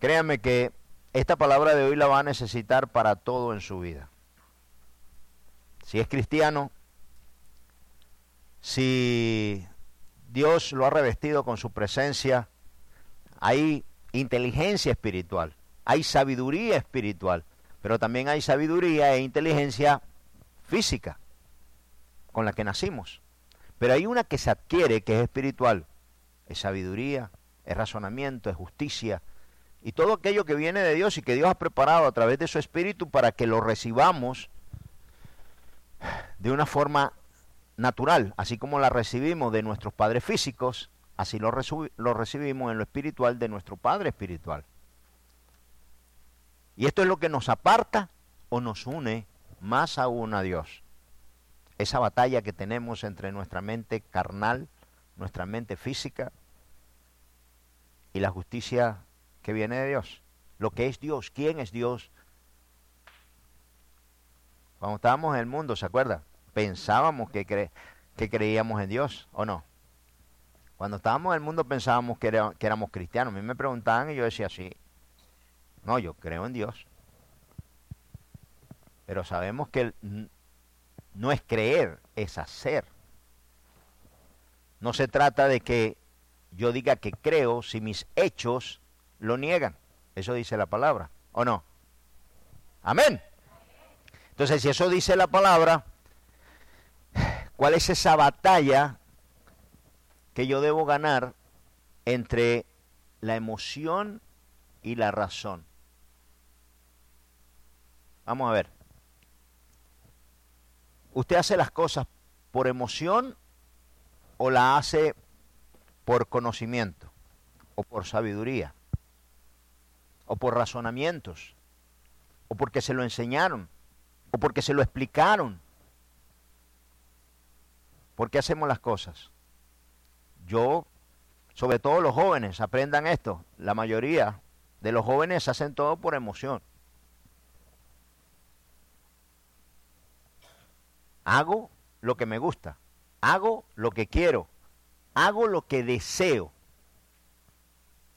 Créame que esta palabra de hoy la va a necesitar para todo en su vida. Si es cristiano, si Dios lo ha revestido con su presencia, hay inteligencia espiritual, hay sabiduría espiritual, pero también hay sabiduría e inteligencia física con la que nacimos. Pero hay una que se adquiere que es espiritual, es sabiduría, es razonamiento, es justicia, y todo aquello que viene de Dios y que Dios ha preparado a través de su espíritu para que lo recibamos de una forma natural, así como la recibimos de nuestros padres físicos, así lo, lo recibimos en lo espiritual de nuestro Padre espiritual. Y esto es lo que nos aparta o nos une más aún a Dios. Esa batalla que tenemos entre nuestra mente carnal, nuestra mente física y la justicia que viene de Dios. Lo que es Dios, quién es Dios. Cuando estábamos en el mundo, ¿se acuerda? Pensábamos que, que creíamos en Dios, ¿o no? Cuando estábamos en el mundo pensábamos que, que éramos cristianos. A mí me preguntaban y yo decía, sí, no, yo creo en Dios. Pero sabemos que no es creer, es hacer. No se trata de que yo diga que creo si mis hechos lo niegan. Eso dice la palabra, ¿o no? Amén. Entonces, si eso dice la palabra, ¿cuál es esa batalla que yo debo ganar entre la emoción y la razón? Vamos a ver. ¿Usted hace las cosas por emoción o la hace por conocimiento o por sabiduría? O por razonamientos, o porque se lo enseñaron, o porque se lo explicaron. ¿Por qué hacemos las cosas? Yo, sobre todo los jóvenes, aprendan esto. La mayoría de los jóvenes hacen todo por emoción. Hago lo que me gusta, hago lo que quiero, hago lo que deseo.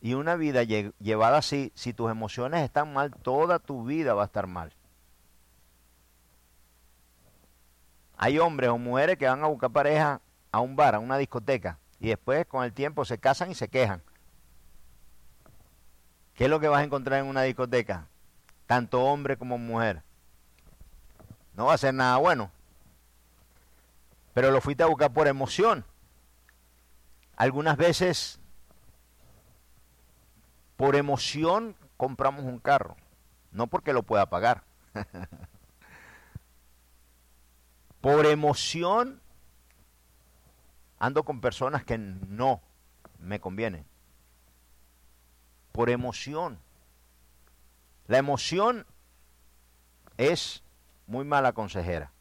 Y una vida llevada así, si tus emociones están mal, toda tu vida va a estar mal. Hay hombres o mujeres que van a buscar pareja a un bar, a una discoteca, y después con el tiempo se casan y se quejan. ¿Qué es lo que vas a encontrar en una discoteca? Tanto hombre como mujer. No va a ser nada bueno. Pero lo fuiste a buscar por emoción. Algunas veces por emoción compramos un carro, no porque lo pueda pagar. por emoción ando con personas que no me convienen. Por emoción. La emoción es muy mala consejera.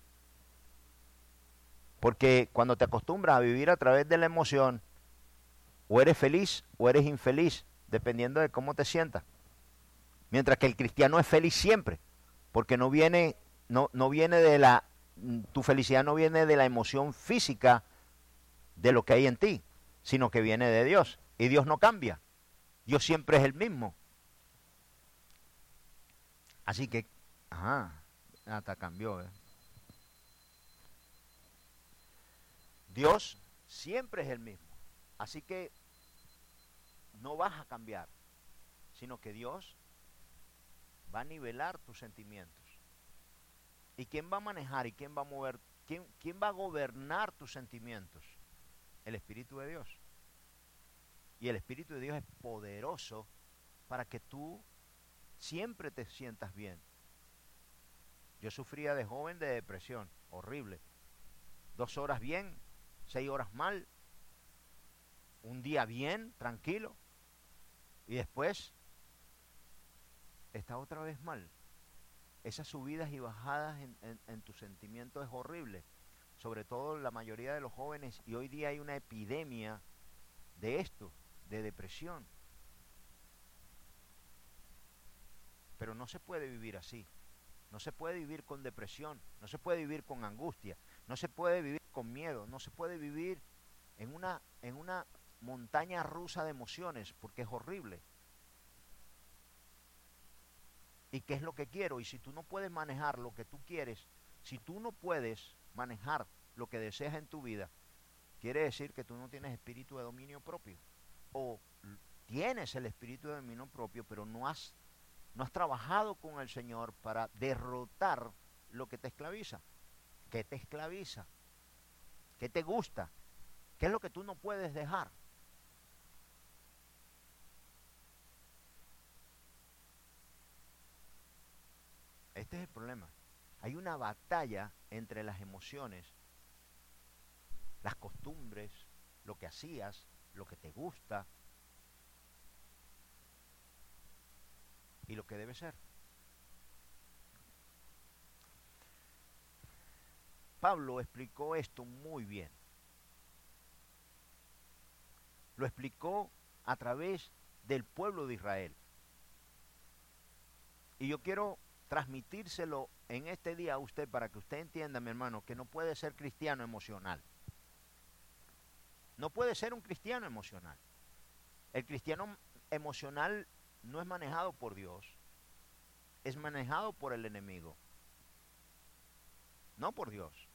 Porque cuando te acostumbras a vivir a través de la emoción, o eres feliz o eres infeliz dependiendo de cómo te sientas. Mientras que el cristiano es feliz siempre, porque no viene, no, no viene de la, tu felicidad no viene de la emoción física de lo que hay en ti, sino que viene de Dios. Y Dios no cambia. Dios siempre es el mismo. Así que, ajá, hasta cambió. ¿eh? Dios siempre es el mismo. Así que no vas a cambiar, sino que Dios va a nivelar tus sentimientos. ¿Y quién va a manejar y quién va a mover, quién, quién va a gobernar tus sentimientos? El Espíritu de Dios. Y el Espíritu de Dios es poderoso para que tú siempre te sientas bien. Yo sufría de joven de depresión, horrible. Dos horas bien, seis horas mal, un día bien, tranquilo, y después está otra vez mal. Esas subidas y bajadas en, tu sentimiento es horrible. Sobre todo la mayoría de los jóvenes. Y hoy día hay una epidemia de esto, de depresión. Pero no se puede vivir así. No se puede vivir con depresión. No se puede vivir con angustia. No se puede vivir con miedo. No se puede vivir en una, en una montaña rusa de emociones, porque es horrible. y qué es lo que quiero. Y si tú no puedes manejar lo que tú quieres, si tú no puedes manejar lo que deseas en tu vida, quiere decir que tú no tienes espíritu de dominio propio. O tienes el espíritu de dominio propio, pero no has, no has trabajado con el Señor para derrotar lo que te esclaviza. ¿Qué te esclaviza? ¿Qué te gusta? ¿Qué es lo que tú no puedes dejar? Este es el problema. Hay una batalla entre las emociones, las costumbres, lo que hacías, lo que te gusta y lo que debe ser. Pablo explicó esto muy bien. Lo explicó a través del pueblo de Israel. Y yo quiero transmitírselo en este día a usted para que usted entienda, mi hermano, que no puede ser cristiano emocional. No puede ser un cristiano emocional. El cristiano emocional no es manejado por Dios, es manejado por el enemigo, no por Dios.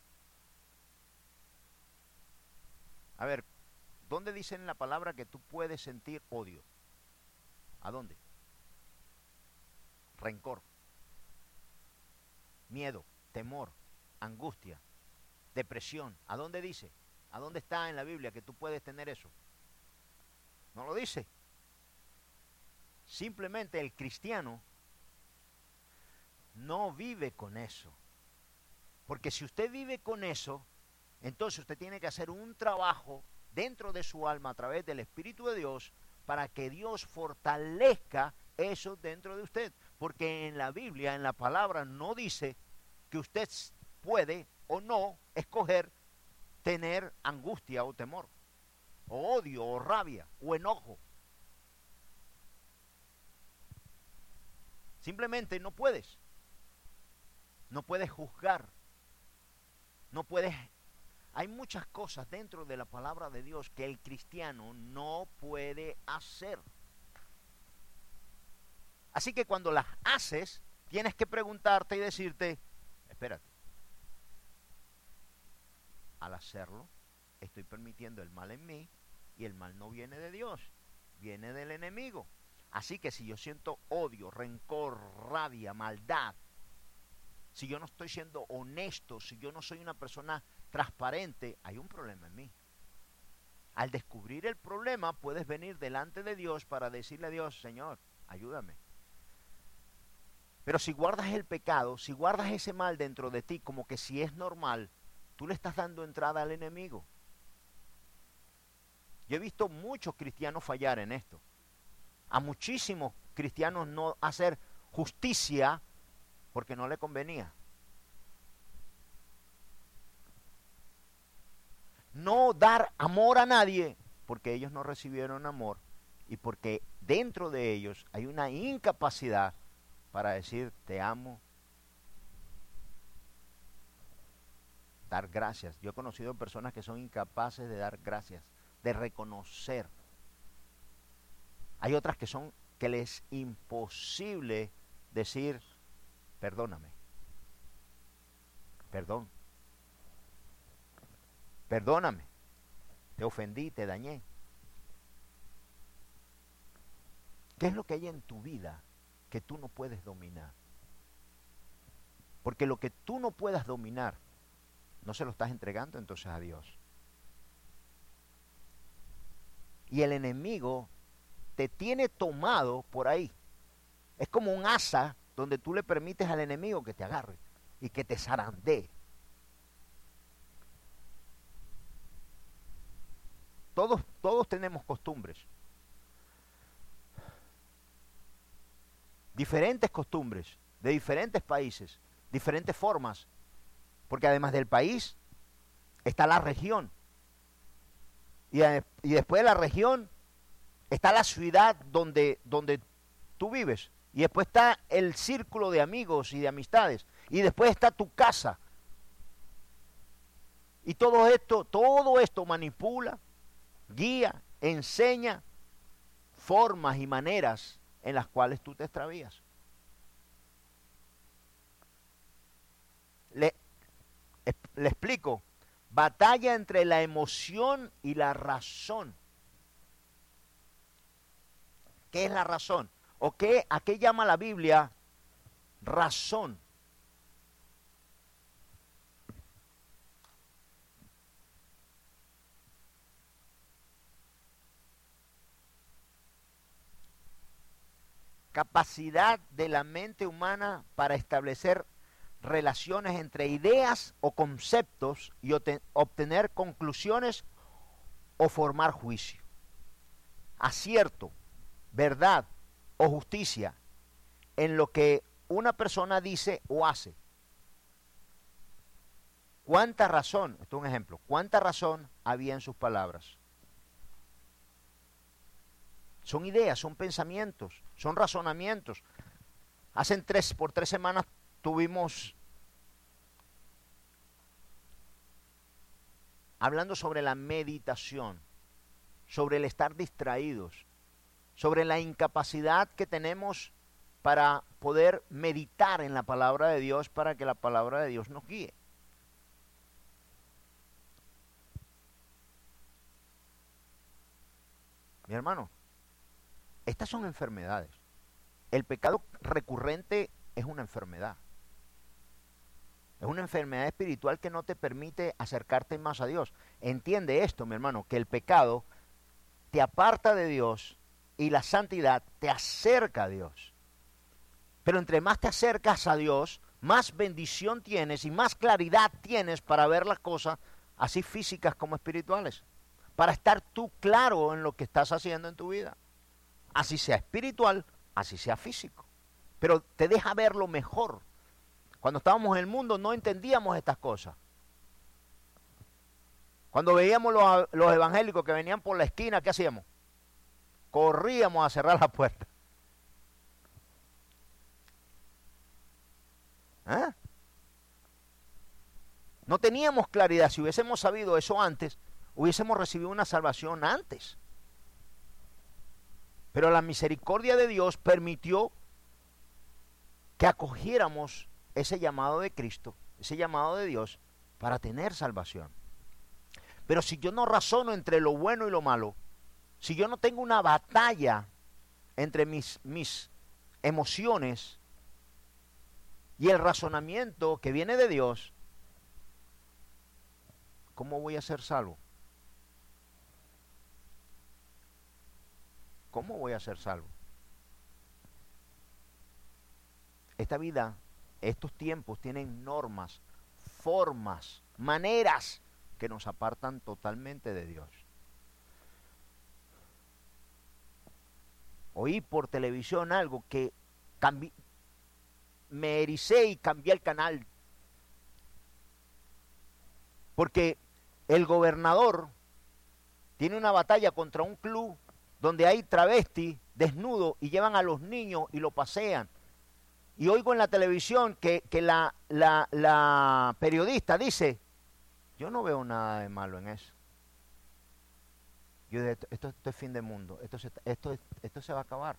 A ver, ¿dónde dice en la palabra que tú puedes sentir odio? ¿A dónde? Rencor miedo, temor, angustia, depresión. ¿A dónde dice? ¿A dónde está en la Biblia que tú puedes tener eso? No lo dice. Simplemente el cristiano no vive con eso. Porque si usted vive con eso, entonces usted tiene que hacer un trabajo dentro de su alma a través del Espíritu de Dios para que Dios fortalezca eso dentro de usted. Porque en la Biblia, en la palabra, no dice que usted puede o no escoger tener angustia o temor, o odio o rabia o enojo. Simplemente no puedes. No puedes juzgar. No puedes... Hay muchas cosas dentro de la palabra de Dios que el cristiano no puede hacer. Así que cuando las haces, tienes que preguntarte y decirte, espérate, al hacerlo, estoy permitiendo el mal en mí y el mal no viene de Dios, viene del enemigo. Así que si yo siento odio, rencor, rabia, maldad, si yo no estoy siendo honesto, si yo no soy una persona transparente, hay un problema en mí. Al descubrir el problema, puedes venir delante de Dios para decirle a Dios, Señor, ayúdame. Pero si guardas el pecado, si guardas ese mal dentro de ti como que si es normal, tú le estás dando entrada al enemigo. Yo he visto muchos cristianos fallar en esto. A muchísimos cristianos no hacer justicia porque no le convenía. No dar amor a nadie porque ellos no recibieron amor y porque dentro de ellos hay una incapacidad para decir te amo. Dar gracias. Yo he conocido personas que son incapaces de dar gracias, de reconocer. Hay otras que son que les es imposible decir perdóname. Perdón. Perdóname. Te ofendí, te dañé. ¿Qué es lo que hay en tu vida que tú no puedes dominar. Porque lo que tú no puedas dominar, no se lo estás entregando entonces a Dios. Y el enemigo te tiene tomado por ahí. Es como un asa donde tú le permites al enemigo que te agarre y que te zarandee. Todos, todos tenemos costumbres. Diferentes costumbres de diferentes países, diferentes formas, porque además del país está la región. Y, después de la región está la ciudad donde, donde tú vives. Y después está el círculo de amigos y de amistades. Y después está tu casa. Y todo esto, todo esto manipula, guía, enseña formas y maneras en las cuales tú te extravías. Le, le explico, batalla entre la emoción y la razón. ¿Qué es la razón? ¿O qué, a qué llama la Biblia razón? Capacidad de la mente humana para establecer relaciones entre ideas o conceptos y obtener conclusiones o formar juicio. Acierto, verdad o justicia en lo que una persona dice o hace. ¿Cuánta razón, esto es un ejemplo, cuánta razón había en sus palabras? Son ideas, son pensamientos, son razonamientos. Hace tres, por tres semanas tuvimos hablando sobre la meditación, sobre el estar distraídos, sobre la incapacidad que tenemos para poder meditar en la palabra de Dios para que la palabra de Dios nos guíe. Mi hermano, estas son enfermedades. El pecado recurrente es una enfermedad. Es una enfermedad espiritual que no te permite acercarte más a Dios. Entiende esto, mi hermano, que el pecado te aparta de Dios y la santidad te acerca a Dios. Pero entre más te acercas a Dios, más bendición tienes y más claridad tienes para ver las cosas, así físicas como espirituales. Para estar tú claro en lo que estás haciendo en tu vida así sea espiritual, así sea físico. Pero te deja ver lo mejor. Cuando estábamos en el mundo no entendíamos estas cosas. Cuando veíamos los, los evangélicos que venían por la esquina, ¿qué hacíamos? Corríamos a cerrar la puerta. ¿Eh? No teníamos claridad. Si hubiésemos sabido eso antes, hubiésemos recibido una salvación antes. Pero la misericordia de Dios permitió que acogiéramos ese llamado de Cristo, ese llamado de Dios, para tener salvación. Pero si yo no razono entre lo bueno y lo malo, si yo no tengo una batalla entre mis, mis emociones y el razonamiento que viene de Dios, ¿cómo voy a ser salvo? ¿Cómo voy a ser salvo? Esta vida, estos tiempos tienen normas, formas, maneras que nos apartan totalmente de Dios. Oí por televisión algo que me ericé y cambié el canal. Porque el gobernador tiene una batalla contra un club donde hay travesti desnudo y llevan a los niños y lo pasean. Y oigo en la televisión que, la, la, periodista dice, yo no veo nada de malo en eso. Yo esto, esto, es fin del mundo, esto se, esto, esto se va a acabar.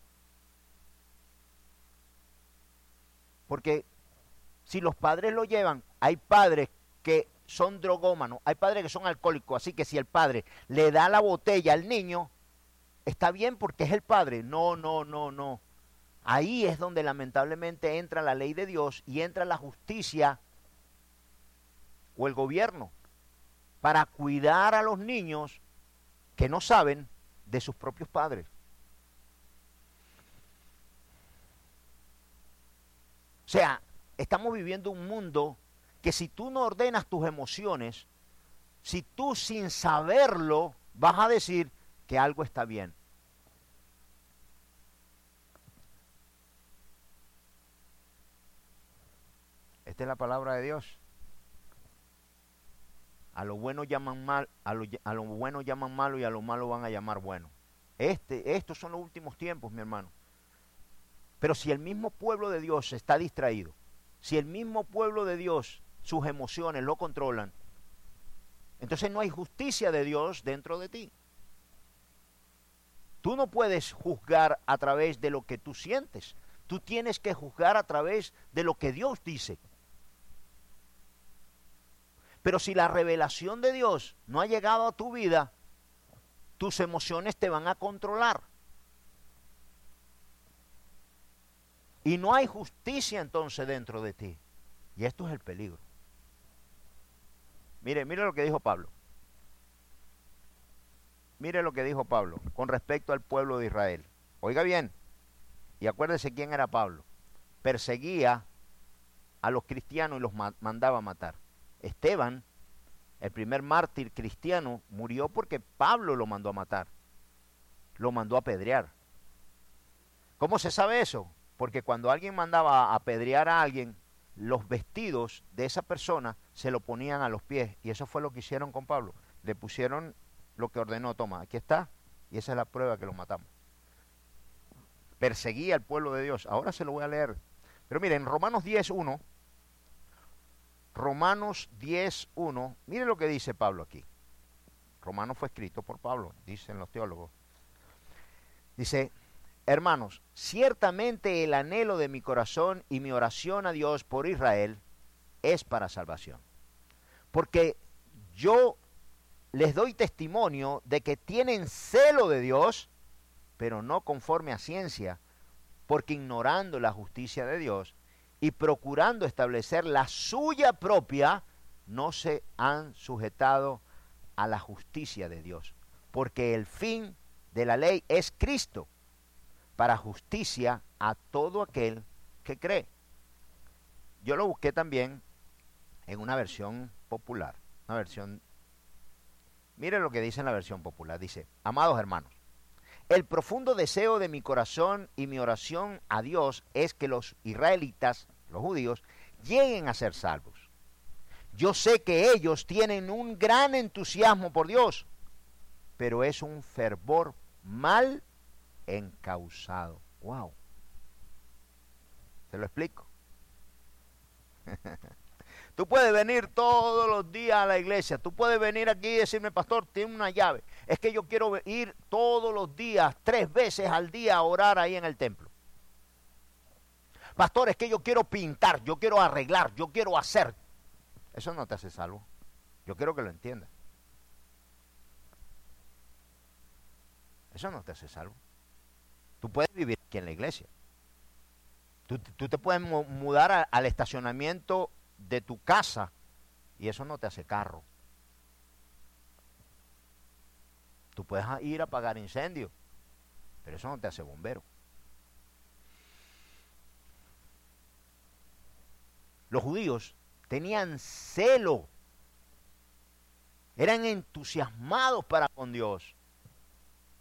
Porque si los padres lo llevan, hay padres que son drogómanos, hay padres que son alcohólicos, así que si el padre le da la botella al niño, está bien porque es el Padre. No, no, no, no. Ahí es donde lamentablemente entra la ley de Dios y entra la justicia o el gobierno para cuidar a los niños que no saben de sus propios padres. O sea, estamos viviendo un mundo que si tú no ordenas tus emociones, si tú sin saberlo vas a decir, que algo está bien. Esta es la palabra de Dios. A lo bueno llaman mal, a lo, a lo bueno llaman malo y a lo malo van a llamar bueno. Este, estos son los últimos tiempos, mi hermano. Pero si el mismo pueblo de Dios está distraído, si el mismo pueblo de Dios sus emociones lo controlan, entonces no hay justicia de Dios dentro de ti. Tú no puedes juzgar a través de lo que tú sientes. Tú tienes que juzgar a través de lo que Dios dice. Pero si la revelación de Dios no ha llegado a tu vida, tus emociones te van a controlar. Y no hay justicia entonces dentro de ti. Y esto es el peligro. Mire, mire lo que dijo Pablo. Mire lo que dijo Pablo con respecto al pueblo de Israel. Oiga bien, y acuérdese quién era Pablo. Perseguía a los cristianos y los mandaba a matar. Esteban, el primer mártir cristiano, murió porque Pablo lo mandó a matar. Lo mandó a apedrear. ¿Cómo se sabe eso? Porque cuando alguien mandaba a apedrear a alguien, los vestidos de esa persona se lo ponían a los pies. Y eso fue lo que hicieron con Pablo. Le pusieron lo que ordenó, toma, aquí está. Y esa es la prueba que lo matamos. Perseguía al pueblo de Dios. Ahora se lo voy a leer. Pero miren, Romanos 10.1. Romanos 10.1. Miren lo que dice Pablo aquí. Romanos fue escrito por Pablo, dicen los teólogos. Dice, Hermanos, ciertamente el anhelo de mi corazón y mi oración a Dios por Israel es para salvación. Porque yo les doy testimonio de que tienen celo de Dios, pero no conforme a ciencia, porque ignorando la justicia de Dios y procurando establecer la suya propia, no se han sujetado a la justicia de Dios, porque el fin de la ley es Cristo para justicia a todo aquel que cree. Yo lo busqué también en una versión popular, una versión... Mire lo que dice en la versión popular. Dice, amados hermanos, el profundo deseo de mi corazón y mi oración a Dios es que los israelitas, los judíos, lleguen a ser salvos. Yo sé que ellos tienen un gran entusiasmo por Dios, pero es un fervor mal encausado. ¡Wow! ¿Se lo explico? Tú puedes venir todos los días a la iglesia. Tú puedes venir aquí y decirme, pastor, tiene una llave. Es que yo quiero ir todos los días, tres veces al día a orar ahí en el templo. Pastor, es que yo quiero pintar, yo quiero arreglar, yo quiero hacer. Eso no te hace salvo. Yo quiero que lo entiendas. Eso no te hace salvo. Tú puedes vivir aquí en la iglesia. Tú, te puedes mudar al estacionamiento de tu casa y eso no te hace carro. Tú puedes ir a apagar incendios, pero eso no te hace bombero. Los judíos tenían celo, eran entusiasmados para con Dios,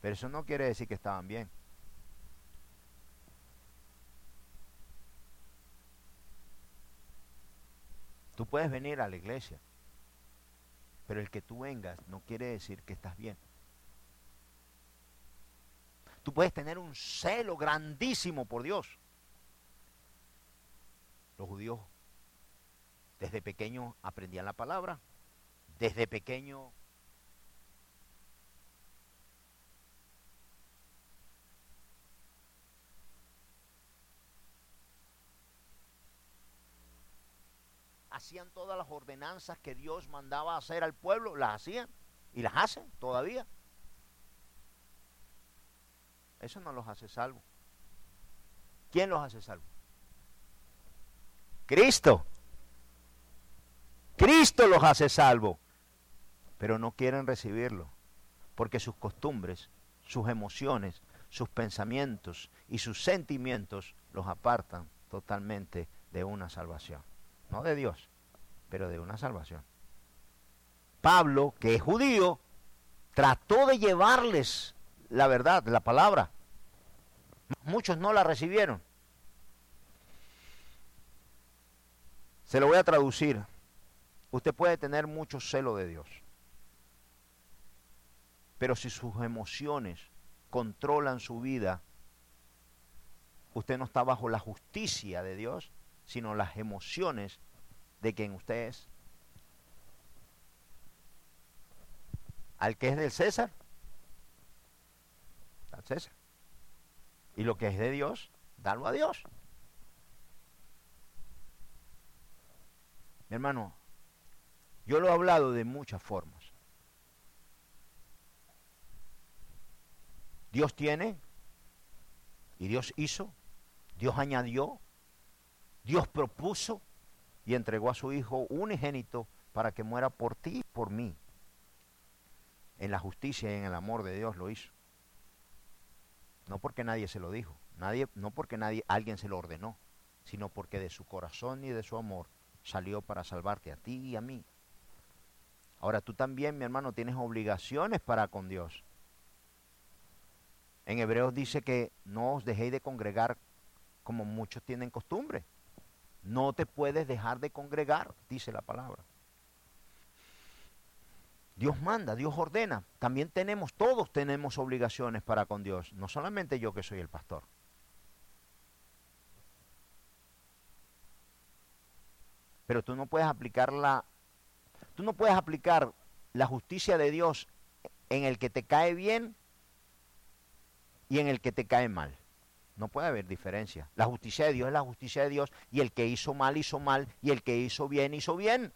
pero eso no quiere decir que estaban bien. Tú puedes venir a la iglesia, pero el que tú vengas no quiere decir que estás bien. Tú puedes tener un celo grandísimo por Dios. Los judíos desde pequeño aprendían la palabra, desde pequeño hacían todas las ordenanzas que Dios mandaba hacer al pueblo, las hacían y las hacen todavía. Eso no los hace salvo. ¿Quién los hace salvo? Cristo. Cristo los hace salvo. Pero no quieren recibirlo. Porque sus costumbres, sus emociones, sus pensamientos y sus sentimientos los apartan totalmente de una salvación no de Dios, pero de una salvación. Pablo, que es judío, trató de llevarles la verdad, la palabra. Muchos no la recibieron. Se lo voy a traducir. Usted puede tener mucho celo de Dios. Pero si sus emociones controlan su vida, usted no está bajo la justicia de Dios, sino las emociones de quien usted es. Al que es del César, al César. Y lo que es de Dios, dalo a Dios. Mi hermano, Yo lo he hablado de muchas formas. Dios tiene y Dios hizo, Dios añadió, Dios propuso y entregó a su Hijo unigénito para que muera por ti y por mí. En la justicia y en el amor de Dios lo hizo. No porque nadie se lo dijo, nadie, no porque nadie, alguien se lo ordenó, sino porque de su corazón y de su amor salió para salvarte a ti y a mí. Ahora tú también, mi hermano, tienes obligaciones para con Dios. En Hebreos dice que no os dejéis de congregar como muchos tienen costumbre. No te puedes dejar de congregar, dice la palabra. Dios manda, Dios ordena. También tenemos, todos tenemos obligaciones para con Dios. No solamente yo que soy el pastor. Pero tú no puedes aplicar la, tú no puedes aplicar la justicia de Dios en el que te cae bien y en el que te cae mal. No puede haber diferencia. La justicia de Dios es la justicia de Dios y el que hizo mal hizo mal y el que hizo bien hizo bien.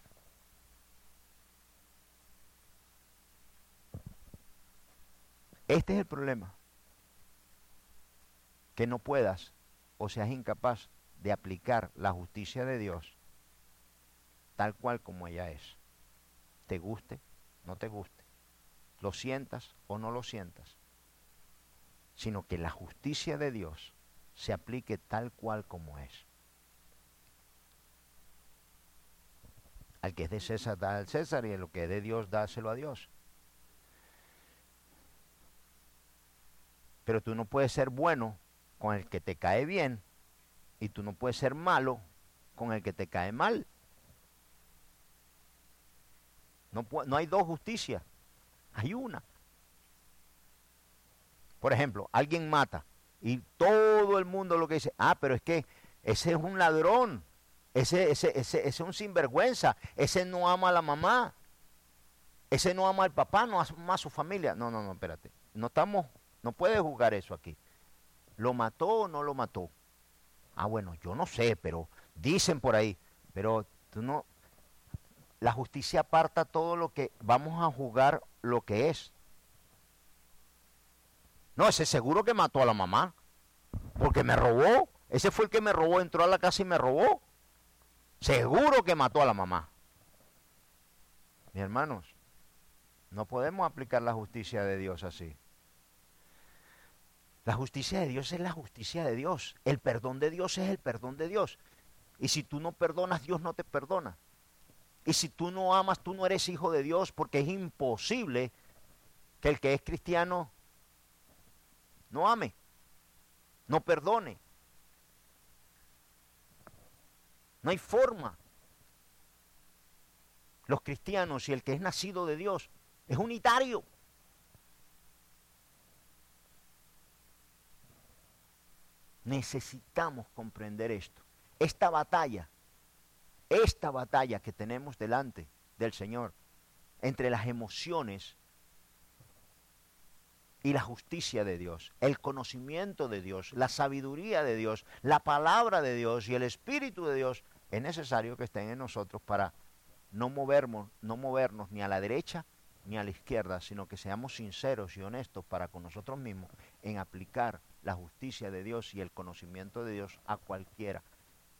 Este es el problema. Que no puedas o seas incapaz de aplicar la justicia de Dios tal cual como ella es. Te guste, no te guste. Lo sientas o no lo sientas. Sino que la justicia de Dios se aplique tal cual como es. Al que es de César, da al César, y a lo que es de Dios, dáselo a Dios. Pero tú no puedes ser bueno con el que te cae bien y tú no puedes ser malo con el que te cae mal. No, no hay dos justicias, hay una. Por ejemplo, alguien mata y todo el mundo lo que dice, ah, pero es que ese es un ladrón, ese, ese, ese, ese es un sinvergüenza, ese no ama a la mamá, ese no ama al papá, no ama a su familia. No, no, no, espérate. No estamos no puede juzgar eso aquí. ¿Lo mató o no lo mató? Ah, bueno, yo no sé, pero dicen por ahí. Pero tú no. La justicia aparta todo lo que. Vamos a juzgar lo que es. No, ese seguro que mató a la mamá. Porque me robó. Ese fue el que me robó, entró a la casa y me robó. Seguro que mató a la mamá. Mis hermanos, no podemos aplicar la justicia de Dios así. La justicia de Dios es la justicia de Dios. El perdón de Dios es el perdón de Dios. Y si tú no perdonas, Dios no te perdona. Y si tú no amas, tú no eres hijo de Dios porque es imposible que el que es cristiano no ame, no perdone. No hay forma. Los cristianos y el que es nacido de Dios es unitario. Necesitamos comprender esto. Esta batalla, esta batalla que tenemos delante del Señor, entre las emociones y la justicia de Dios, el conocimiento de Dios, la sabiduría de Dios, la palabra de Dios y el Espíritu de Dios, es necesario que estén en nosotros para no movernos, no movernos ni a la derecha ni a la izquierda, sino que seamos sinceros y honestos para con nosotros mismos en aplicar la justicia de Dios y el conocimiento de Dios a cualquiera,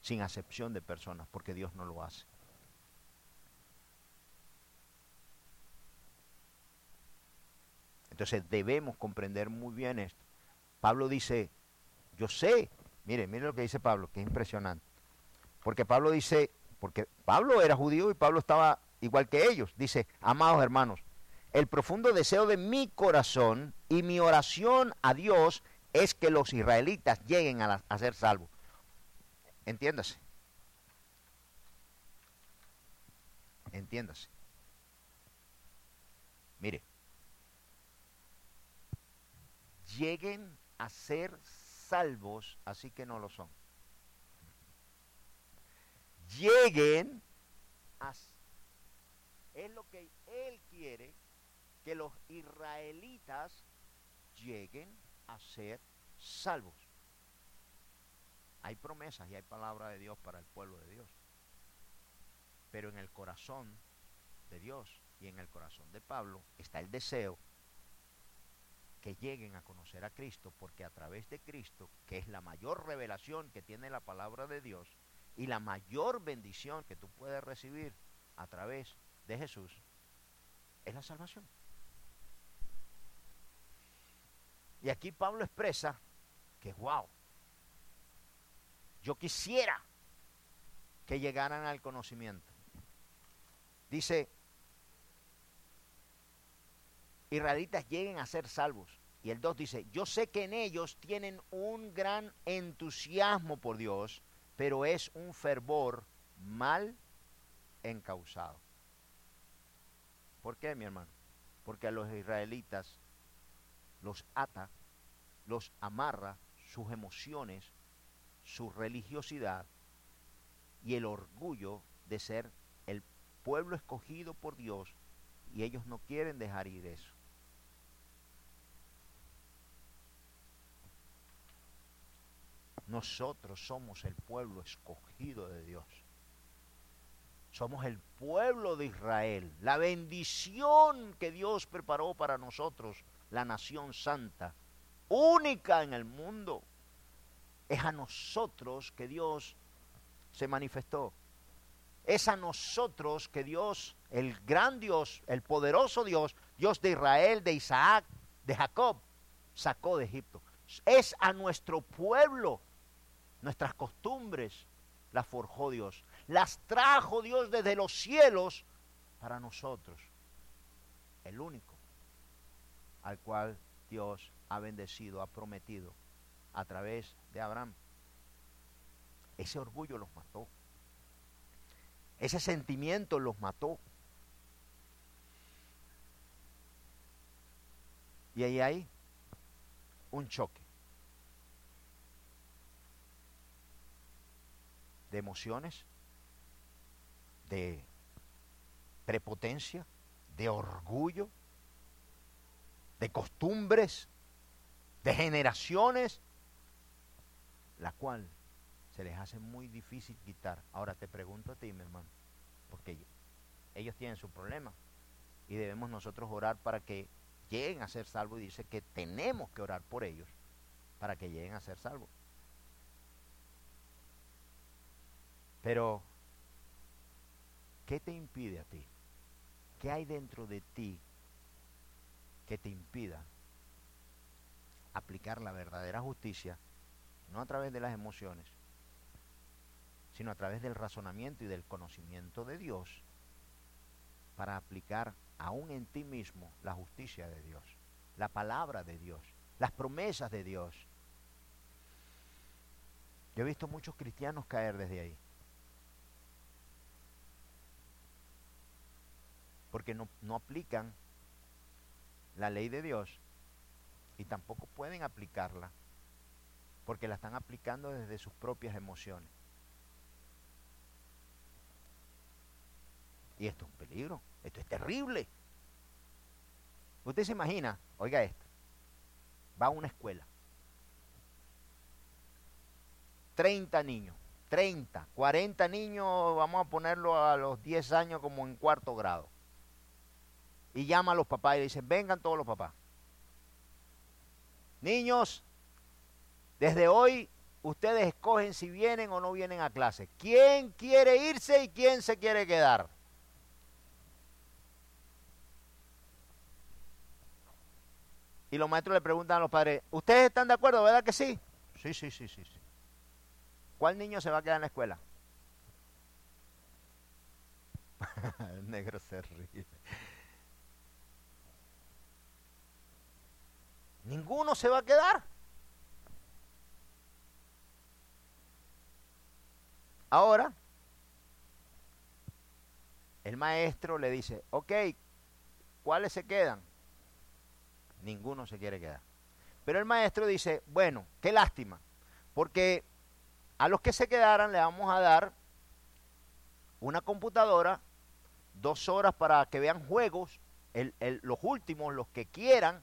sin acepción de personas, porque Dios no lo hace. Entonces debemos comprender muy bien esto. Pablo dice, yo sé, mire, mire lo que dice Pablo, que es impresionante. Porque Pablo dice, porque Pablo era judío y Pablo estaba igual que ellos. Dice, amados hermanos, el profundo deseo de mi corazón y mi oración a Dios es que los israelitas lleguen a, ser salvos. Entiéndase. Entiéndase. Mire, lleguen a ser salvos, así que no lo son. Lleguen a... Es lo que Él quiere, que los israelitas lleguen a ser salvos. Hay promesas y hay palabra de Dios para el pueblo de Dios. Pero en el corazón de Dios y en el corazón de Pablo está el deseo que lleguen a conocer a Cristo, porque a través de Cristo, que es la mayor revelación que tiene la palabra de Dios y la mayor bendición que tú puedes recibir a través de Jesús, es la salvación. Y aquí Pablo expresa que, wow, yo quisiera que llegaran al conocimiento. Dice, israelitas lleguen a ser salvos. Y el 2 dice, yo sé que en ellos tienen un gran entusiasmo por Dios, pero es un fervor mal encausado. ¿Por qué, mi hermano? Porque a los israelitas los ata, los amarra sus emociones, su religiosidad y el orgullo de ser el pueblo escogido por Dios y ellos no quieren dejar ir eso. Nosotros somos el pueblo escogido de Dios. Somos el pueblo de Israel, la bendición que Dios preparó para nosotros, la nación santa, única en el mundo. Es a nosotros que Dios se manifestó. Es a nosotros que Dios, el gran Dios, el poderoso Dios, Dios de Israel, de Isaac, de Jacob, sacó de Egipto. Es a nuestro pueblo, nuestras costumbres, las forjó Dios. Las trajo Dios desde los cielos para nosotros. El único al cual Dios ha bendecido, ha prometido a través de Abraham. Ese orgullo los mató. Ese sentimiento los mató. Y ahí hay un choque de emociones, de prepotencia, de orgullo, de costumbres, de generaciones, la cual se les hace muy difícil quitar. Ahora te pregunto a ti, mi hermano, porque ellos tienen su problema y debemos nosotros orar para que lleguen a ser salvos y dice que tenemos que orar por ellos para que lleguen a ser salvos. Pero, ¿qué te impide a ti? ¿Qué hay dentro de ti que te impida aplicar la verdadera justicia, no a través de las emociones, sino a través del razonamiento y del conocimiento de Dios, para aplicar aún en ti mismo la justicia de Dios, la palabra de Dios, las promesas de Dios. Yo he visto muchos cristianos caer desde ahí. Porque no, no aplican la ley de Dios y tampoco pueden aplicarla porque la están aplicando desde sus propias emociones. Y esto es un peligro, esto es terrible. Usted se imagina, oiga esto, va a una escuela, 30 niños, 30, 40 niños, vamos a ponerlo a los 10 años como en cuarto grado. Y llama a los papás y dicen, vengan todos los papás. Niños, desde hoy ustedes escogen si vienen o no vienen a clase. ¿Quién quiere irse y quién se quiere quedar? Y los maestros le preguntan a los padres, ¿ustedes están de acuerdo, verdad que sí? Sí, sí, sí, sí, sí. ¿Cuál niño se va a quedar en la escuela? El negro se ríe. Ninguno se va a quedar. Ahora, el maestro le dice, ok, ¿cuáles se quedan? Ninguno se quiere quedar. Pero el maestro dice, bueno, qué lástima, porque a los que se quedaran le vamos a dar una computadora, dos horas para que vean juegos, los últimos, los que quieran,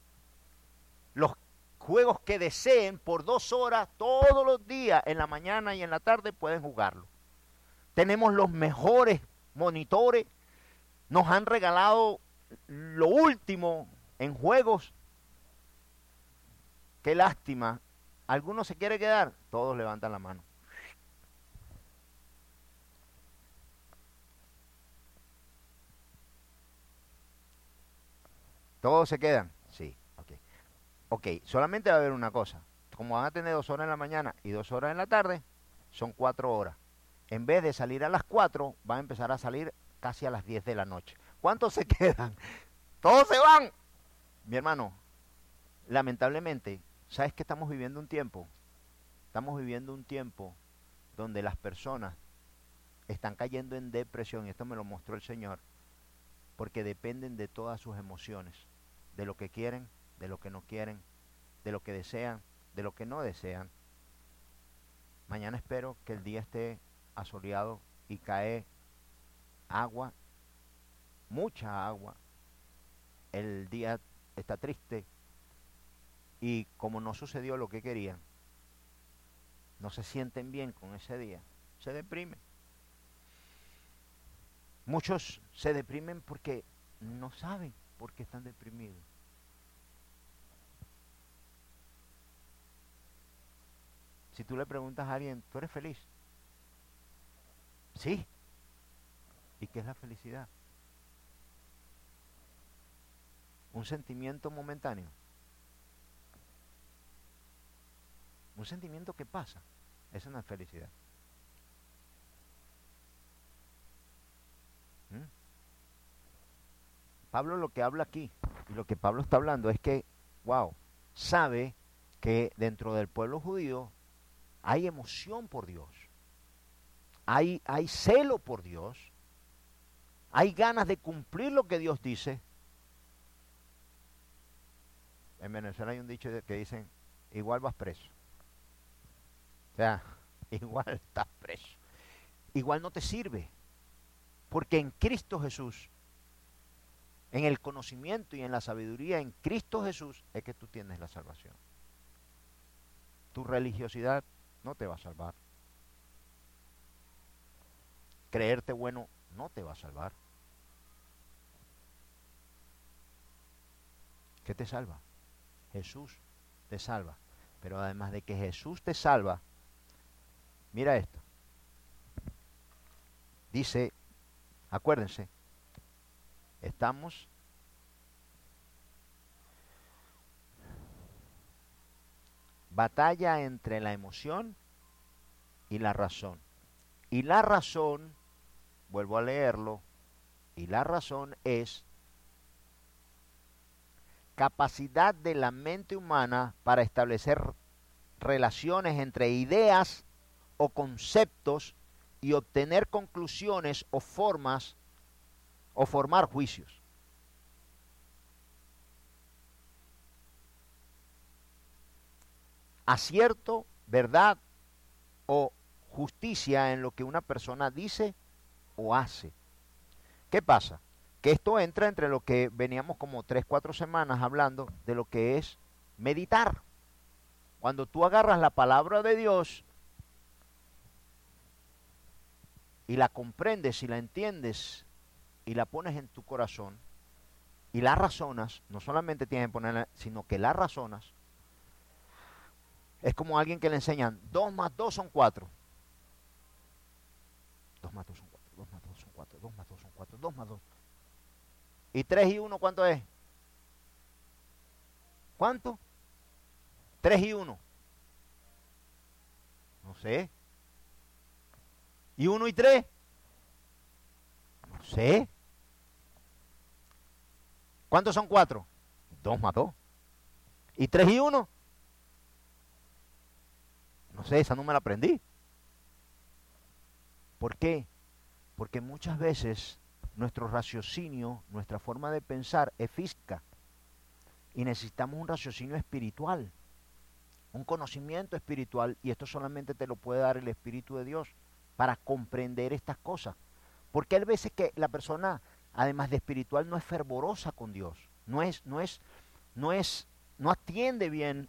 los juegos que deseen por dos horas todos los días, en la mañana y en la tarde, pueden jugarlo. Tenemos los mejores monitores, Nos han regalado lo último en juegos. Qué lástima. ¿Alguno se quiere quedar? Todos levantan la mano. ¿Todos se quedan? Ok, solamente va a haber una cosa. Como van a tener dos horas en la mañana y dos horas en la tarde, son cuatro horas. En vez de salir a las cuatro, van a empezar a salir casi a las diez de la noche. ¿Cuántos se quedan? Todos se van. Mi hermano, lamentablemente, ¿sabes que estamos viviendo un tiempo? Estamos viviendo un tiempo donde las personas están cayendo en depresión, y esto me lo mostró el Señor, porque dependen de todas sus emociones de lo que quieren, de lo que no quieren, de lo que desean, de lo que no desean. Mañana espero que el día esté asoleado y cae agua, mucha agua. El día está triste y como no sucedió lo que querían, no se sienten bien con ese día, se deprimen. Muchos se deprimen porque no saben porque están deprimidos. Si tú le preguntas a alguien, ¿tú eres feliz? Sí. ¿Y qué es la felicidad? Un sentimiento momentáneo. Un sentimiento que pasa. Esa no es felicidad. ¿Mm? Pablo lo que habla aquí, y lo que Pablo está hablando es que, wow, sabe que dentro del pueblo judío hay emoción por Dios, hay, celo por Dios, hay ganas de cumplir lo que Dios dice. En Venezuela hay un dicho que dicen, igual vas preso. O sea, igual estás preso. Igual no te sirve. Porque en Cristo Jesús en el conocimiento y en la sabiduría en Cristo Jesús es que tú tienes la salvación. Tu religiosidad no te va a salvar. Creerte bueno no te va a salvar. ¿Qué te salva? Jesús te salva. Pero además de que Jesús te salva, mira esto. Dice, acuérdense, Estamos batalla entre la emoción y la razón. Y la razón, vuelvo a leerlo, y la razón es capacidad de la mente humana para establecer relaciones entre ideas o conceptos y obtener conclusiones o formas o formar juicios. Acierto, verdad o justicia en lo que una persona dice o hace. ¿Qué pasa? Que esto entra entre lo que veníamos como tres, cuatro semanas hablando de lo que es meditar. Cuando tú agarras la palabra de Dios y la comprendes y la entiendes y la pones en tu corazón y la razonas, no solamente tienes que ponerla, sino que la razonas, es como alguien que le enseñan, 2 más 2 son 4. 2 más 2 son 4, 2 más 2 son 4, 2 más 2 son 4, 2 más 2. ¿Y 3 y 1 cuánto es? ¿Cuánto? 3 y 1. No sé. ¿Y 1 y 3? No sé. ¿Cuántos son 4? 2 más 2. ¿Y 3 y 1? Sé, esa no me la aprendí. ¿Por qué? Porque muchas veces nuestro raciocinio, nuestra forma de pensar es física. Y necesitamos un raciocinio espiritual, un conocimiento espiritual, y esto solamente te lo puede dar el Espíritu de Dios para comprender estas cosas. Porque hay veces que la persona además de espiritual, no es fervorosa con Dios, no es, no es, no es, no atiende bien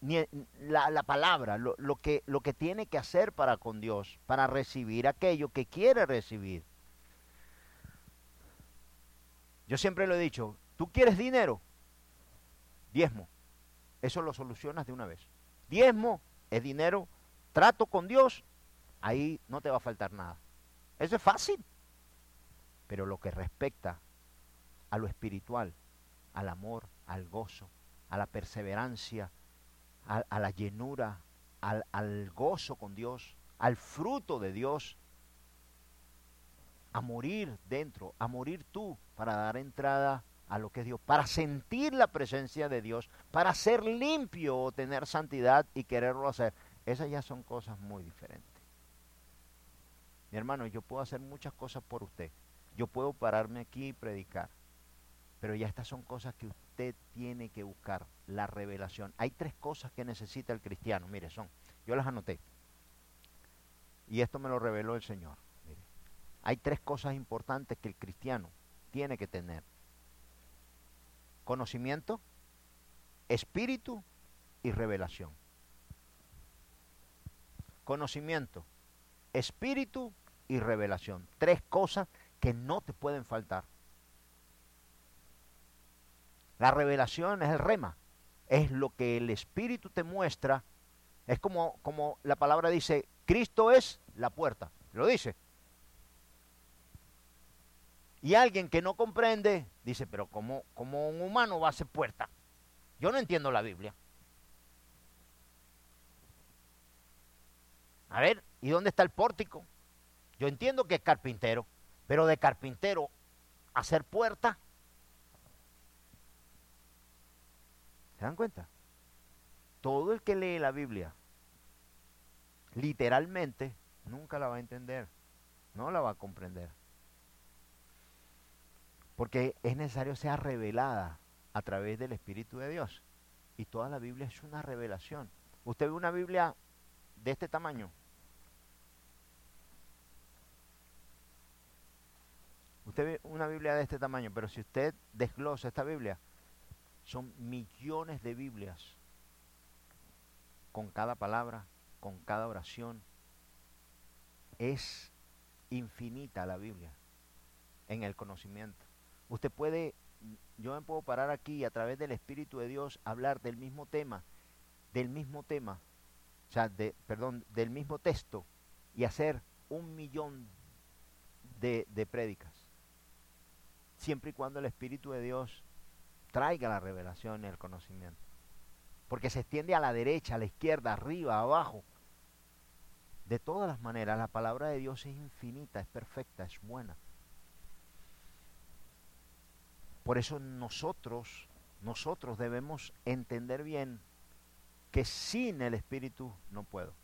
ni la, la palabra, lo, lo, que, lo que tiene que hacer para con Dios, para recibir aquello que quiere recibir. Yo siempre lo he dicho, ¿tú quieres dinero? Diezmo. Eso lo solucionas de una vez. Diezmo es dinero, trato con Dios, ahí no te va a faltar nada. Eso es fácil. Pero lo que respecta a lo espiritual, al amor, al gozo, a la perseverancia, a, la llenura, al, al gozo con Dios, al fruto de Dios, a morir dentro, a morir tú para dar entrada a lo que es Dios, para sentir la presencia de Dios, para ser limpio o tener santidad y quererlo hacer. Esas ya son cosas muy diferentes. Mi hermano, yo puedo hacer muchas cosas por usted. Yo puedo pararme aquí y predicar. Pero ya estas son cosas que usted tiene que buscar, la revelación. Hay tres cosas que necesita el cristiano. Mire, son, yo las anoté. Y esto me lo reveló el Señor. hay tres cosas importantes que el cristiano tiene que tener. Conocimiento, espíritu y revelación. Conocimiento, espíritu y revelación. Tres cosas que no te pueden faltar. La revelación es el rema, es lo que el Espíritu te muestra. Es como, como la palabra dice, Cristo es la puerta. Lo dice. Y alguien que no comprende dice, pero ¿cómo, cómo un humano va a ser puerta? Yo no entiendo la Biblia. A ver, ¿y dónde está el pórtico? Yo entiendo que es carpintero, pero de carpintero hacer puerta. ¿Se dan cuenta? Todo el que lee la Biblia literalmente nunca la va a entender, no la va a comprender. Porque es necesario sea revelada a través del Espíritu de Dios. Y toda la Biblia es una revelación. Usted ve una Biblia de este tamaño. Usted ve una Biblia de este tamaño, pero si usted desglosa esta Biblia, son millones de Biblias con cada palabra, con cada oración. Es infinita la Biblia en el conocimiento. Usted puede, yo me puedo parar aquí a través del Espíritu de Dios hablar del mismo tema, del mismo tema, o sea, de, perdón, del mismo texto y hacer un millón de, de prédicas. Siempre y cuando el Espíritu de Dios traiga la revelación y el conocimiento. Porque se extiende a la derecha, a la izquierda, arriba, abajo. De todas las maneras, la palabra de Dios es infinita, es perfecta, es buena. Por eso nosotros, nosotros debemos entender bien que sin el Espíritu no puedo.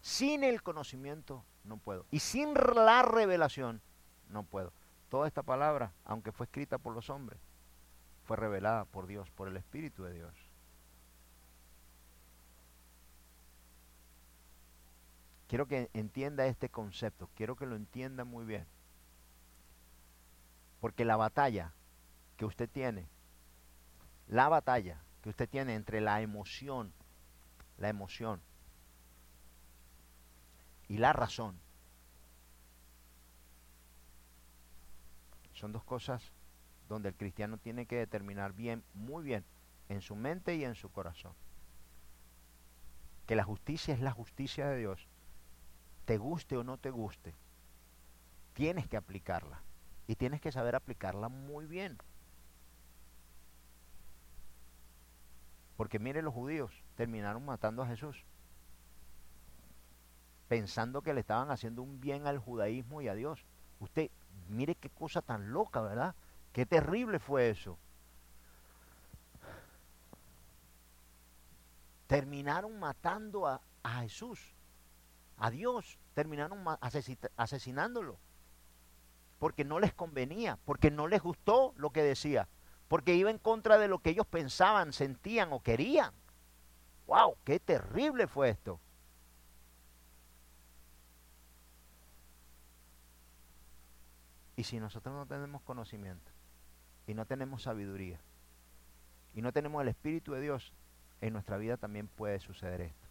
Sin el conocimiento no puedo. Y sin la revelación no puedo. Toda esta palabra, aunque fue escrita por los hombres, fue revelada por Dios, por el Espíritu de Dios. Quiero que entienda este concepto, quiero que lo entienda muy bien. Porque la batalla que usted tiene, la batalla que usted tiene entre la emoción, la emoción y la razón, son dos cosas donde el cristiano tiene que determinar bien, muy bien, en su mente y en su corazón. Que la justicia es la justicia de Dios. Te guste o no te guste, tienes que aplicarla. Y tienes que saber aplicarla muy bien. Porque mire, los judíos terminaron matando a Jesús. Pensando que le estaban haciendo un bien al judaísmo y a Dios. Usted, mire qué cosa tan loca, ¿verdad? Qué terrible fue eso. Terminaron matando a, Jesús, a Dios, terminaron asesinándolo. Porque no les convenía, porque no les gustó lo que decía, porque iba en contra de lo que ellos pensaban, sentían o querían. ¡Wow! ¡Qué terrible fue esto! Y si nosotros no tenemos conocimiento, y no tenemos sabiduría y no tenemos el Espíritu de Dios, en nuestra vida también puede suceder esto.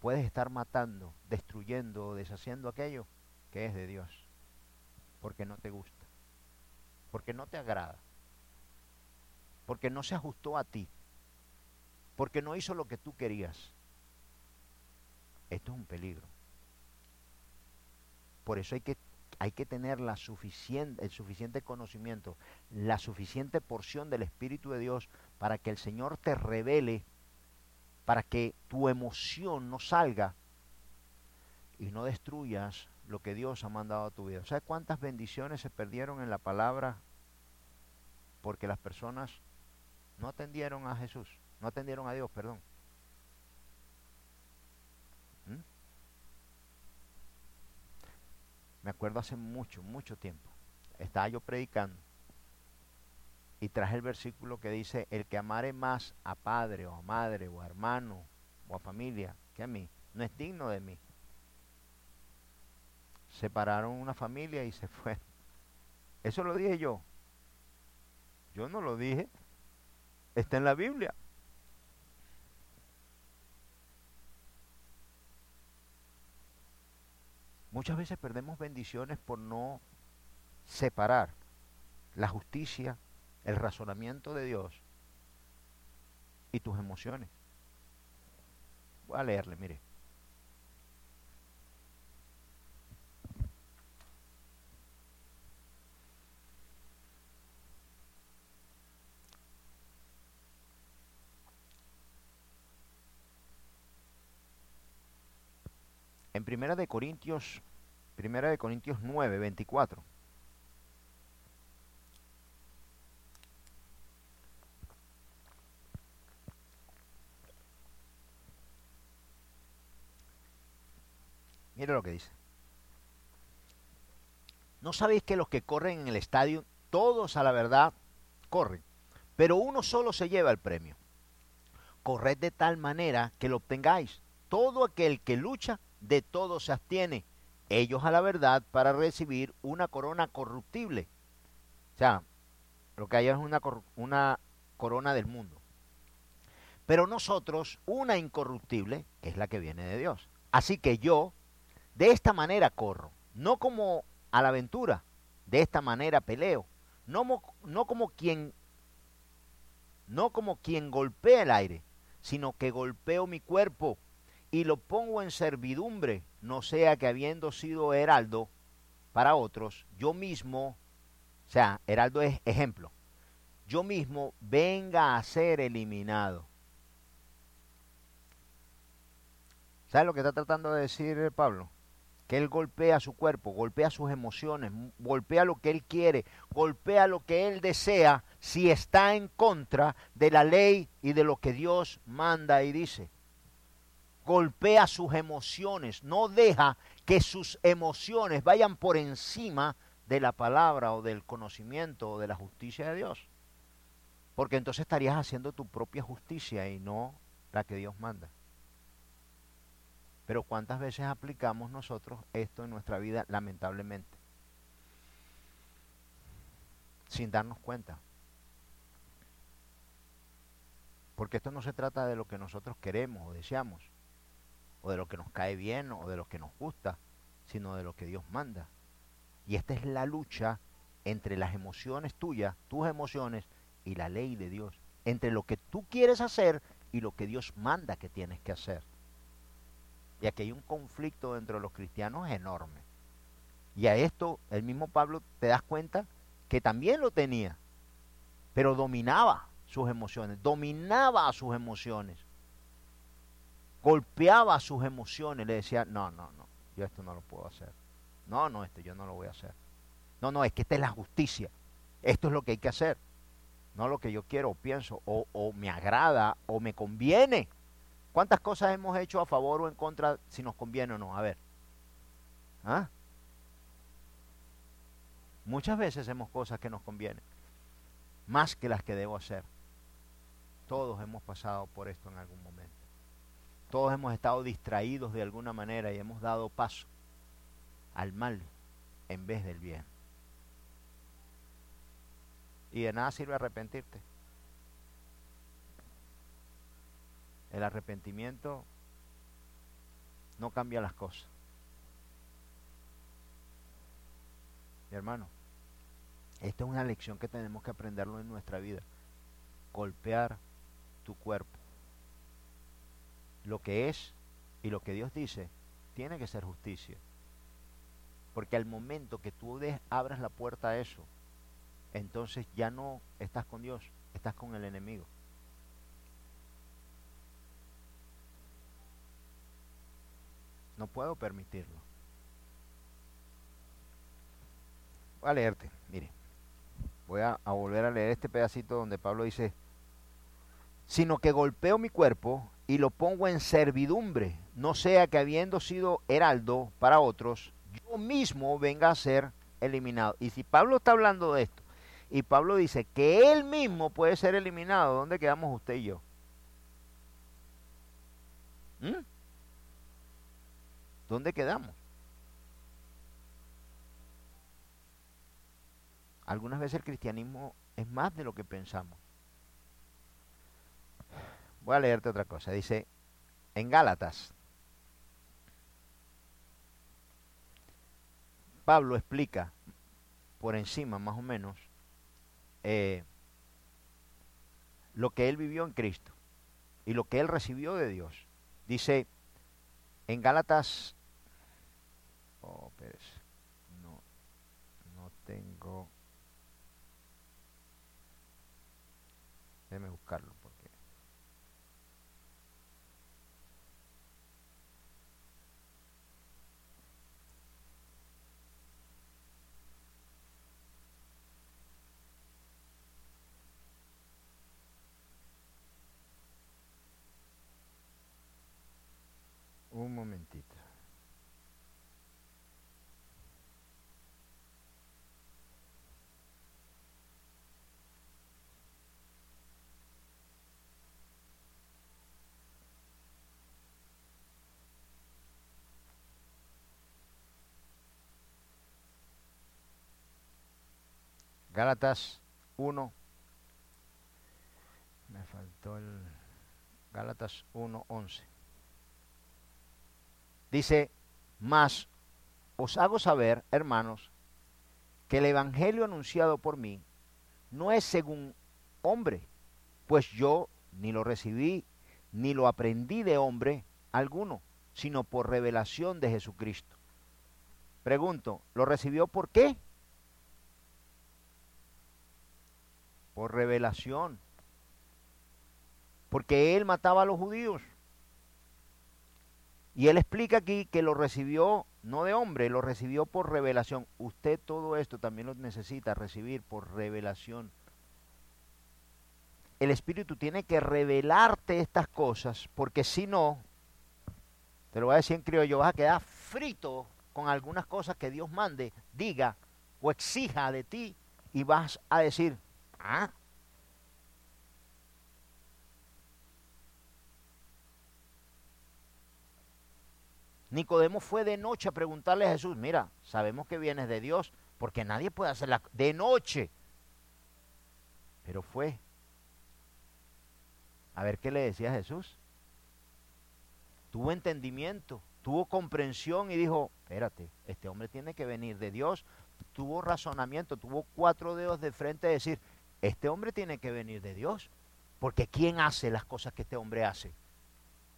Puedes estar matando, destruyendo o deshaciendo aquello que es de Dios, porque no te gusta, porque no te agrada, porque no se ajustó a ti, porque no hizo lo que tú querías. Esto es un peligro. Por eso hay que, hay que tener la suficiente, el suficiente conocimiento, la suficiente porción del Espíritu de Dios para que el Señor te revele, para que tu emoción no salga y no destruyas lo que Dios ha mandado a tu vida. ¿Sabes cuántas bendiciones se perdieron en la palabra porque las personas no atendieron a Jesús, no atendieron a Dios, perdón? Me acuerdo hace mucho, mucho tiempo. Estaba yo predicando y traje el versículo que dice, el que amare más a padre o a madre o a hermano o a familia que a mí, no es digno de mí separaron una familia y se fue. Eso lo dije yo. Yo no lo dije. Está en la Biblia. Muchas veces perdemos bendiciones por no separar la justicia, el razonamiento de Dios y tus emociones. Voy a leerle, mire. En Primera de Corintios, Primera de Corintios 9, 24. Mire lo que dice. ¿No sabéis que los que corren en el estadio, todos a la verdad corren, pero uno solo se lleva el premio? Corred de tal manera que lo obtengáis. Todo aquel que lucha de todo se abstiene, ellos a la verdad, para recibir una corona corruptible. O sea, lo que hay es una, una corona del mundo. Pero nosotros una incorruptible, que es la que viene de Dios. Así que yo, de esta manera corro, no como a la aventura, de esta manera peleo, no, no como quien no como quien golpea el aire, sino que golpeo mi cuerpo y lo pongo en servidumbre, no sea que habiendo sido heraldo para otros, yo mismo, o sea, heraldo es ejemplo, yo mismo venga a ser eliminado. ¿Sabes lo que está tratando de decir Pablo? Que él golpea su cuerpo, golpea sus emociones, golpea lo que él quiere, golpea lo que él desea si está en contra de la ley y de lo que Dios manda y dice golpea sus emociones, no deja que sus emociones vayan por encima de la palabra o del conocimiento o de la justicia de Dios. Porque entonces estarías haciendo tu propia justicia y no la que Dios manda. Pero ¿cuántas veces aplicamos nosotros esto en nuestra vida lamentablemente? Sin darnos cuenta. Porque esto no se trata de lo que nosotros queremos o deseamos o de lo que nos cae bien o de lo que nos gusta, sino de lo que Dios manda. Y esta es la lucha entre las emociones tuyas, tus emociones y la ley de Dios, entre lo que tú quieres hacer y lo que Dios manda que tienes que hacer. Y aquí hay un conflicto dentro de los cristianos enorme. Y a esto el mismo Pablo te das cuenta que también lo tenía, pero dominaba sus emociones, dominaba a sus emociones golpeaba sus emociones, le decía, no, no, no, yo esto no lo puedo hacer. No, no, esto yo no lo voy a hacer. No, no, es que esta es la justicia. Esto es lo que hay que hacer. No lo que yo quiero o pienso, o, o me agrada, o me conviene. ¿Cuántas cosas hemos hecho a favor o en contra si nos conviene o no? A ver. ¿Ah? Muchas veces hacemos cosas que nos convienen, más que las que debo hacer. Todos hemos pasado por esto en algún momento. Todos hemos estado distraídos de alguna manera y hemos dado paso al mal en vez del bien. Y de nada sirve arrepentirte. El arrepentimiento no cambia las cosas. Mi hermano, Esta es una lección que tenemos que aprenderlo en nuestra vida. Golpear tu cuerpo. Lo que es y lo que Dios dice tiene que ser justicia. Porque al momento que tú abras la puerta a eso, entonces ya no estás con Dios, estás con el enemigo. No puedo permitirlo. Voy a leerte, mire. Voy a, a, volver a leer este pedacito donde Pablo dice, sino que golpeo mi cuerpo y lo pongo en servidumbre, no sea que habiendo sido heraldo para otros, yo mismo venga a ser eliminado. Y si Pablo está hablando de esto, y Pablo dice que él mismo puede ser eliminado, ¿dónde quedamos usted y yo? ¿Mm? ¿Dónde quedamos? Algunas veces el cristianismo es más de lo que pensamos. Voy a leerte otra cosa. Dice, en Gálatas, Pablo explica por encima más o menos eh, lo que él vivió en Cristo y lo que él recibió de Dios. Dice en Gálatas, oh, no, no tengo, déjeme buscarlo. Un momentito. Gálatas 1. Me faltó el Gálatas 1.11. Dice, más os hago saber, hermanos, que el Evangelio anunciado por mí no es según hombre, pues yo ni lo recibí ni lo aprendí de hombre alguno, sino por revelación de Jesucristo. Pregunto, ¿lo recibió por qué? Por revelación. Porque él mataba a los judíos. Y él explica aquí que lo recibió no de hombre, lo recibió por revelación. Usted todo esto también lo necesita recibir por revelación. El Espíritu tiene que revelarte estas cosas, porque si no, te lo voy a decir en criollo, vas a quedar frito con algunas cosas que Dios mande, diga o exija de ti y vas a decir, ah, Nicodemo fue de noche a preguntarle a Jesús, mira, sabemos que vienes de Dios, porque nadie puede hacerla de noche. Pero fue. A ver qué le decía Jesús. Tuvo entendimiento, tuvo comprensión y dijo, espérate, este hombre tiene que venir de Dios. Tuvo razonamiento, tuvo cuatro dedos de frente a decir, este hombre tiene que venir de Dios. Porque ¿quién hace las cosas que este hombre hace?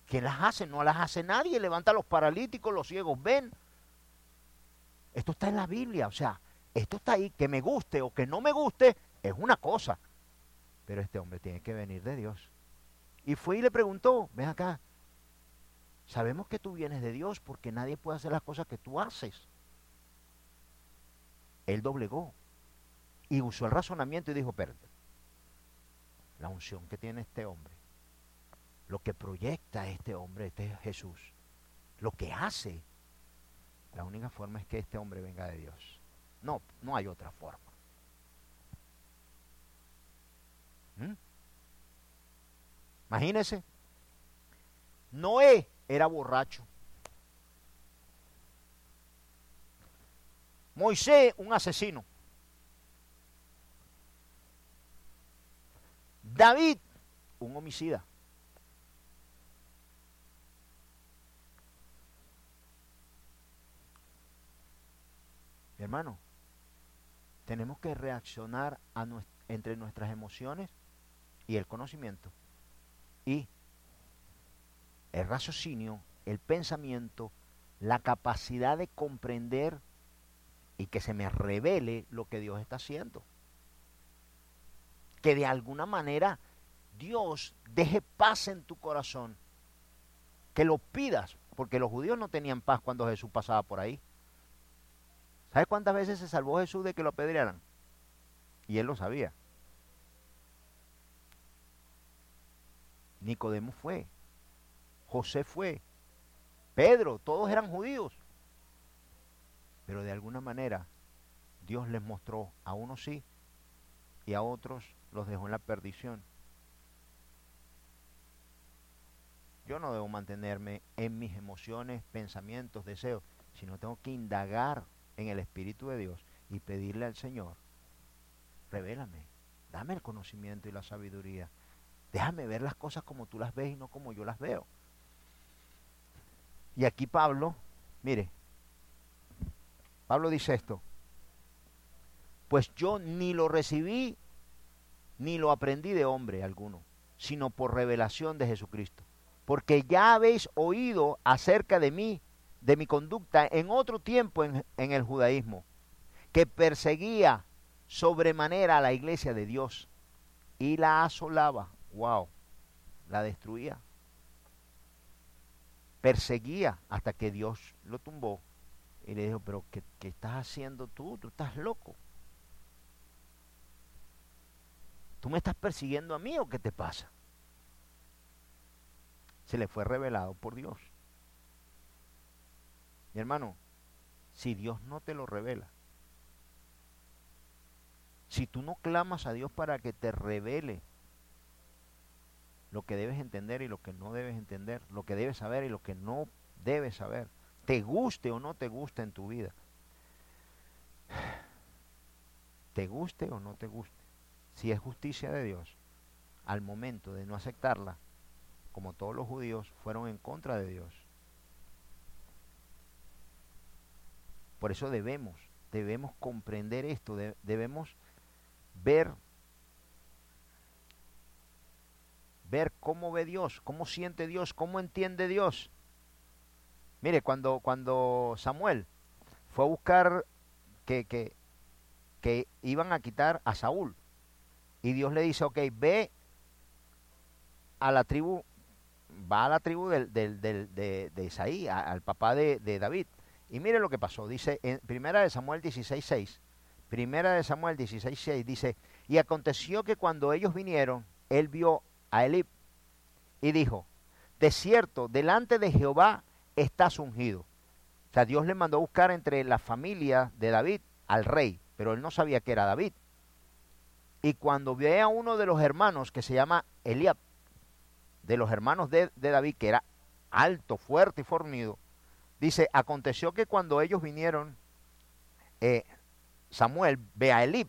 ¿Quién las hace? No las hace nadie. Levanta a los paralíticos, los ciegos ven. Esto está en la Biblia. O sea, esto está ahí. Que me guste o que no me guste es una cosa. Pero este hombre tiene que venir de Dios. Y fue y le preguntó, ven acá. Sabemos que tú vienes de Dios porque nadie puede hacer las cosas que tú haces. Él doblegó y usó el razonamiento y dijo, espérate, la unción que tiene este hombre lo que proyecta este hombre, este Jesús, lo que hace, la única forma es que este hombre venga de Dios. No, no hay otra forma. ¿Mm? Imagínese, Noé era borracho. Moisés, un asesino. David, un homicida. Hermano, tenemos que reaccionar entre nuestras emociones y el conocimiento. Y el raciocinio, el pensamiento, la capacidad de comprender y que se me revele lo que Dios está haciendo. Que de alguna manera Dios deje paz en tu corazón. Que lo pidas, porque los judíos no tenían paz cuando Jesús pasaba por ahí. ¿Sabes cuántas veces se salvó Jesús de que lo apedrearan? Y él lo sabía. Nicodemo fue. José fue. Pedro, todos eran judíos. Pero de alguna manera Dios les mostró a unos sí y a otros los dejó en la perdición. Yo no debo mantenerme en mis emociones, pensamientos, deseos, sino tengo que indagar en el Espíritu de Dios y pedirle al Señor, revélame, dame el conocimiento y la sabiduría, déjame ver las cosas como tú las ves y no como yo las veo. Y aquí Pablo, mire, Pablo dice esto, pues yo ni lo recibí ni lo aprendí de hombre alguno, sino por revelación de Jesucristo. Porque ya habéis oído acerca de mí de mi conducta en otro tiempo en, en el judaísmo, que perseguía sobremanera a la iglesia de Dios y la asolaba, wow, la destruía, perseguía hasta que Dios lo tumbó y le dijo, pero ¿qué, qué estás haciendo tú? Tú estás loco. ¿Tú me estás persiguiendo a mí o qué te pasa? Se le fue revelado por Dios. Hermano, si Dios no te lo revela, si tú no clamas a Dios para que te revele lo que debes entender y lo que no debes entender, lo que debes saber y lo que no debes saber, te guste o no te guste en tu vida, te guste o no te guste, si es justicia de Dios, al momento de no aceptarla, como todos los judíos fueron en contra de Dios, Por eso debemos, debemos comprender esto, debemos ver, ver cómo ve Dios, cómo siente Dios, cómo entiende Dios. Mire, cuando, cuando Samuel fue a buscar que, que, que iban a quitar a Saúl, y Dios le dice, ok, ve a la tribu, va a la tribu del, del, de, de, Isaí, al papá de, de David, y mire lo que pasó, dice en Primera de Samuel 16:6. Primera de Samuel 16:6 dice, "Y aconteció que cuando ellos vinieron, él vio a Elib y dijo, de cierto, delante de Jehová estás ungido." O sea, Dios le mandó a buscar entre la familia de David al rey, pero él no sabía que era David. Y cuando ve a uno de los hermanos que se llama Eliab, de los hermanos de, de David, que era alto, fuerte y fornido, Dice, aconteció que cuando ellos vinieron, eh, Samuel ve a Elib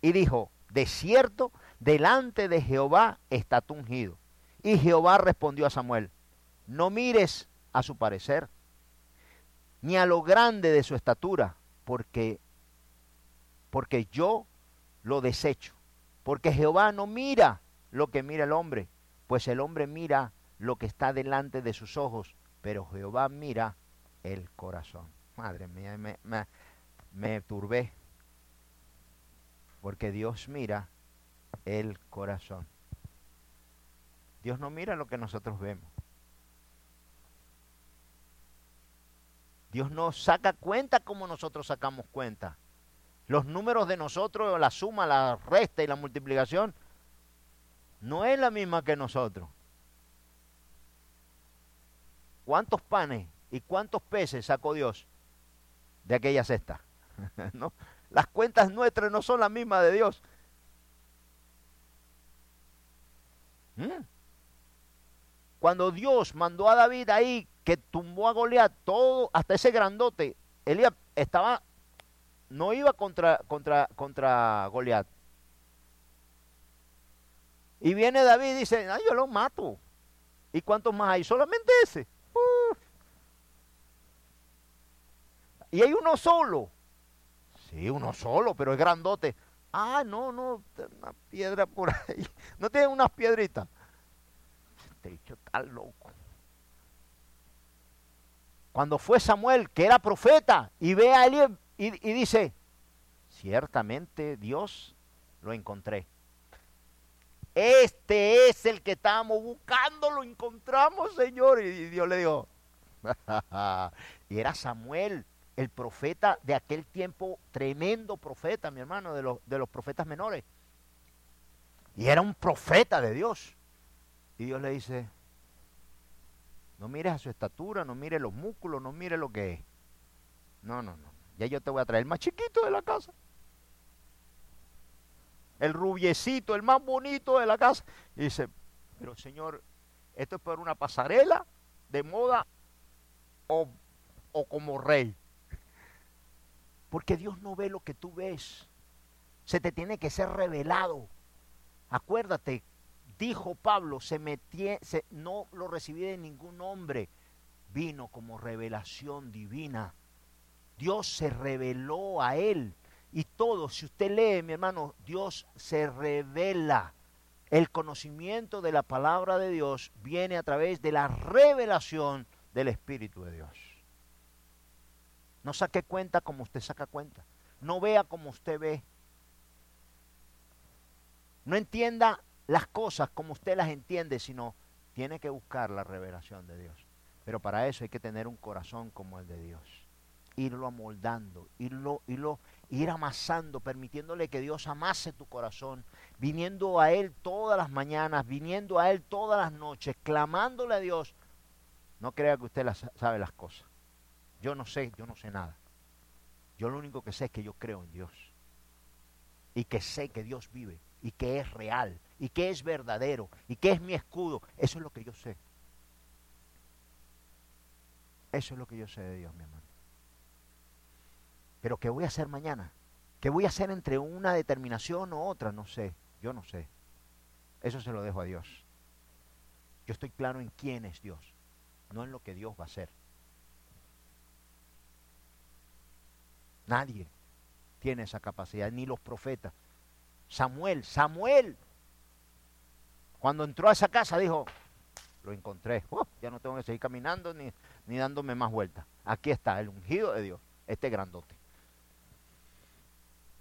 y dijo, de cierto, delante de Jehová está ungido. Y Jehová respondió a Samuel, no mires a su parecer, ni a lo grande de su estatura, porque, porque yo lo desecho. Porque Jehová no mira lo que mira el hombre, pues el hombre mira lo que está delante de sus ojos, pero Jehová mira el corazón. Madre mía, me, me, turbé. Porque Dios mira el corazón. Dios no mira lo que nosotros vemos. Dios no saca cuenta como nosotros sacamos cuenta. Los números de nosotros, la suma, la resta y la multiplicación, no es la misma que nosotros. ¿Cuántos panes ¿Y cuántos peces sacó Dios de aquella cesta? ¿No? Las cuentas nuestras no son las mismas de Dios. ¿Mm? Cuando Dios mandó a David ahí que tumbó a Goliat, todo, hasta ese grandote, Elías estaba, no iba contra, contra, contra Goliat. Y viene David y dice, yo lo mato. ¿Y cuántos más hay? Solamente ese. Y hay uno solo. Sí, uno solo, pero es grandote. Ah, no, no, una piedra por ahí. No tiene unas piedritas. Este dicho está loco. Cuando fue Samuel, que era profeta, y ve a Eli y, y dice, ciertamente Dios lo encontré. Este es el que estábamos buscando, lo encontramos, Señor. Y Dios le dijo, y era Samuel, el profeta de aquel tiempo, tremendo profeta, mi hermano, de los, de los profetas menores. Y era un profeta de Dios. Y Dios le dice, no mires a su estatura, no mires los músculos, no mires lo que es. No, no, no. Ya yo te voy a traer el más chiquito de la casa. El rubiecito, el más bonito de la casa. Y dice, pero Señor, esto es por una pasarela de moda o, o como rey. Porque Dios no ve lo que tú ves. Se te tiene que ser revelado. Acuérdate, dijo Pablo, se se, no lo recibí de ningún hombre. Vino como revelación divina. Dios se reveló a él. Y todo, si usted lee, mi hermano, Dios se revela. El conocimiento de la palabra de Dios viene a través de la revelación del Espíritu de Dios. No saque cuenta como usted saca cuenta. No vea como usted ve. No entienda las cosas como usted las entiende, sino tiene que buscar la revelación de Dios. Pero para eso hay que tener un corazón como el de Dios. Irlo amoldando, irlo, irlo, ir amasando, permitiéndole que Dios amase tu corazón, viniendo a Él todas las mañanas, viniendo a Él todas las noches, clamándole a Dios. No crea que usted sabe las cosas. Yo no sé, yo no sé nada. Yo lo único que sé es que yo creo en Dios. Y que sé que Dios vive y que es real y que es verdadero y que es mi escudo. Eso es lo que yo sé. Eso es lo que yo sé de Dios, mi hermano. Pero ¿qué voy a hacer mañana? ¿Qué voy a hacer entre una determinación o otra? No sé, yo no sé. Eso se lo dejo a Dios. Yo estoy claro en quién es Dios, no en lo que Dios va a hacer. Nadie tiene esa capacidad, ni los profetas. Samuel, Samuel, cuando entró a esa casa dijo, lo encontré, oh, ya no tengo que seguir caminando ni, ni dándome más vueltas. Aquí está el ungido de Dios, este grandote.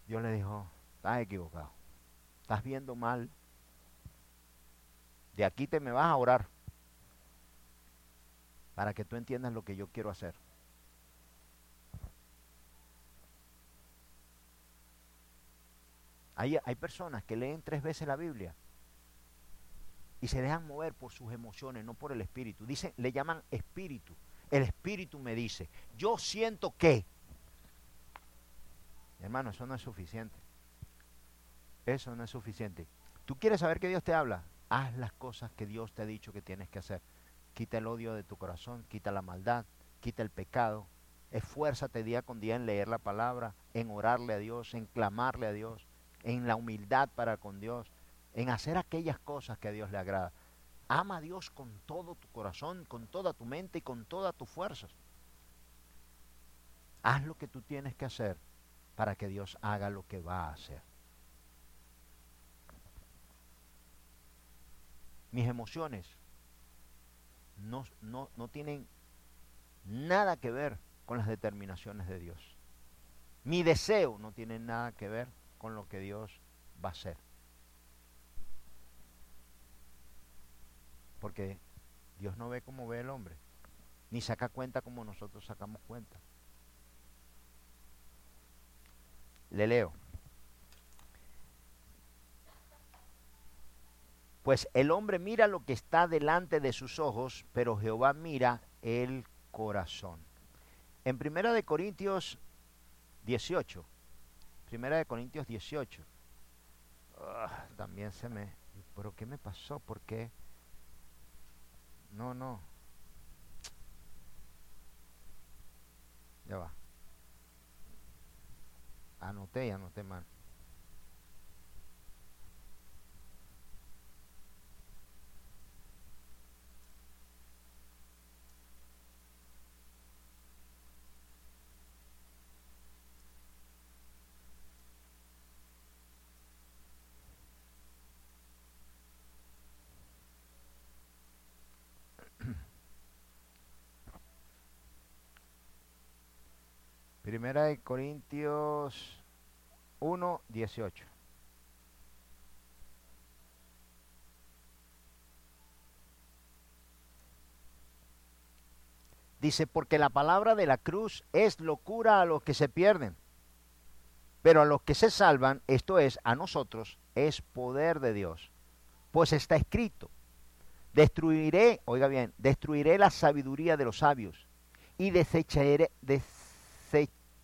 Dios le dijo, estás equivocado, estás viendo mal, de aquí te me vas a orar para que tú entiendas lo que yo quiero hacer. Hay, personas que leen tres veces la Biblia y se dejan mover por sus emociones, no por el espíritu. Dicen, le llaman espíritu. El espíritu me dice, yo siento que. Hermano, eso no es suficiente. Eso no es suficiente. ¿Tú quieres saber que Dios te habla? Haz las cosas que Dios te ha dicho que tienes que hacer. Quita el odio de tu corazón, quita la maldad, quita el pecado. Esfuérzate día con día en leer la palabra, en orarle a Dios, en clamarle a Dios en la humildad para con Dios, en hacer aquellas cosas que a Dios le agrada. Ama a Dios con todo tu corazón, con toda tu mente y con todas tus fuerzas. Haz lo que tú tienes que hacer para que Dios haga lo que va a hacer. Mis emociones no, no, no tienen nada que ver con las determinaciones de Dios. Mi deseo no tiene nada que ver con lo que Dios va a hacer. Porque Dios no ve como ve el hombre, ni saca cuenta como nosotros sacamos cuenta. Le leo. Pues el hombre mira lo que está delante de sus ojos, pero Jehová mira el corazón. En Primera de Corintios 18, Primera de Corintios 18. Ah, también se me... ¿Pero qué me pasó? ¿Por qué? No, no. Ya va. Anoté y anoté mal. Primera Corintios 1, 18. Dice, porque la palabra de la cruz es locura a los que se pierden, pero a los que se salvan, esto es, a nosotros, es poder de Dios. Pues está escrito, destruiré, oiga bien, destruiré la sabiduría de los sabios y desecharé, desecharé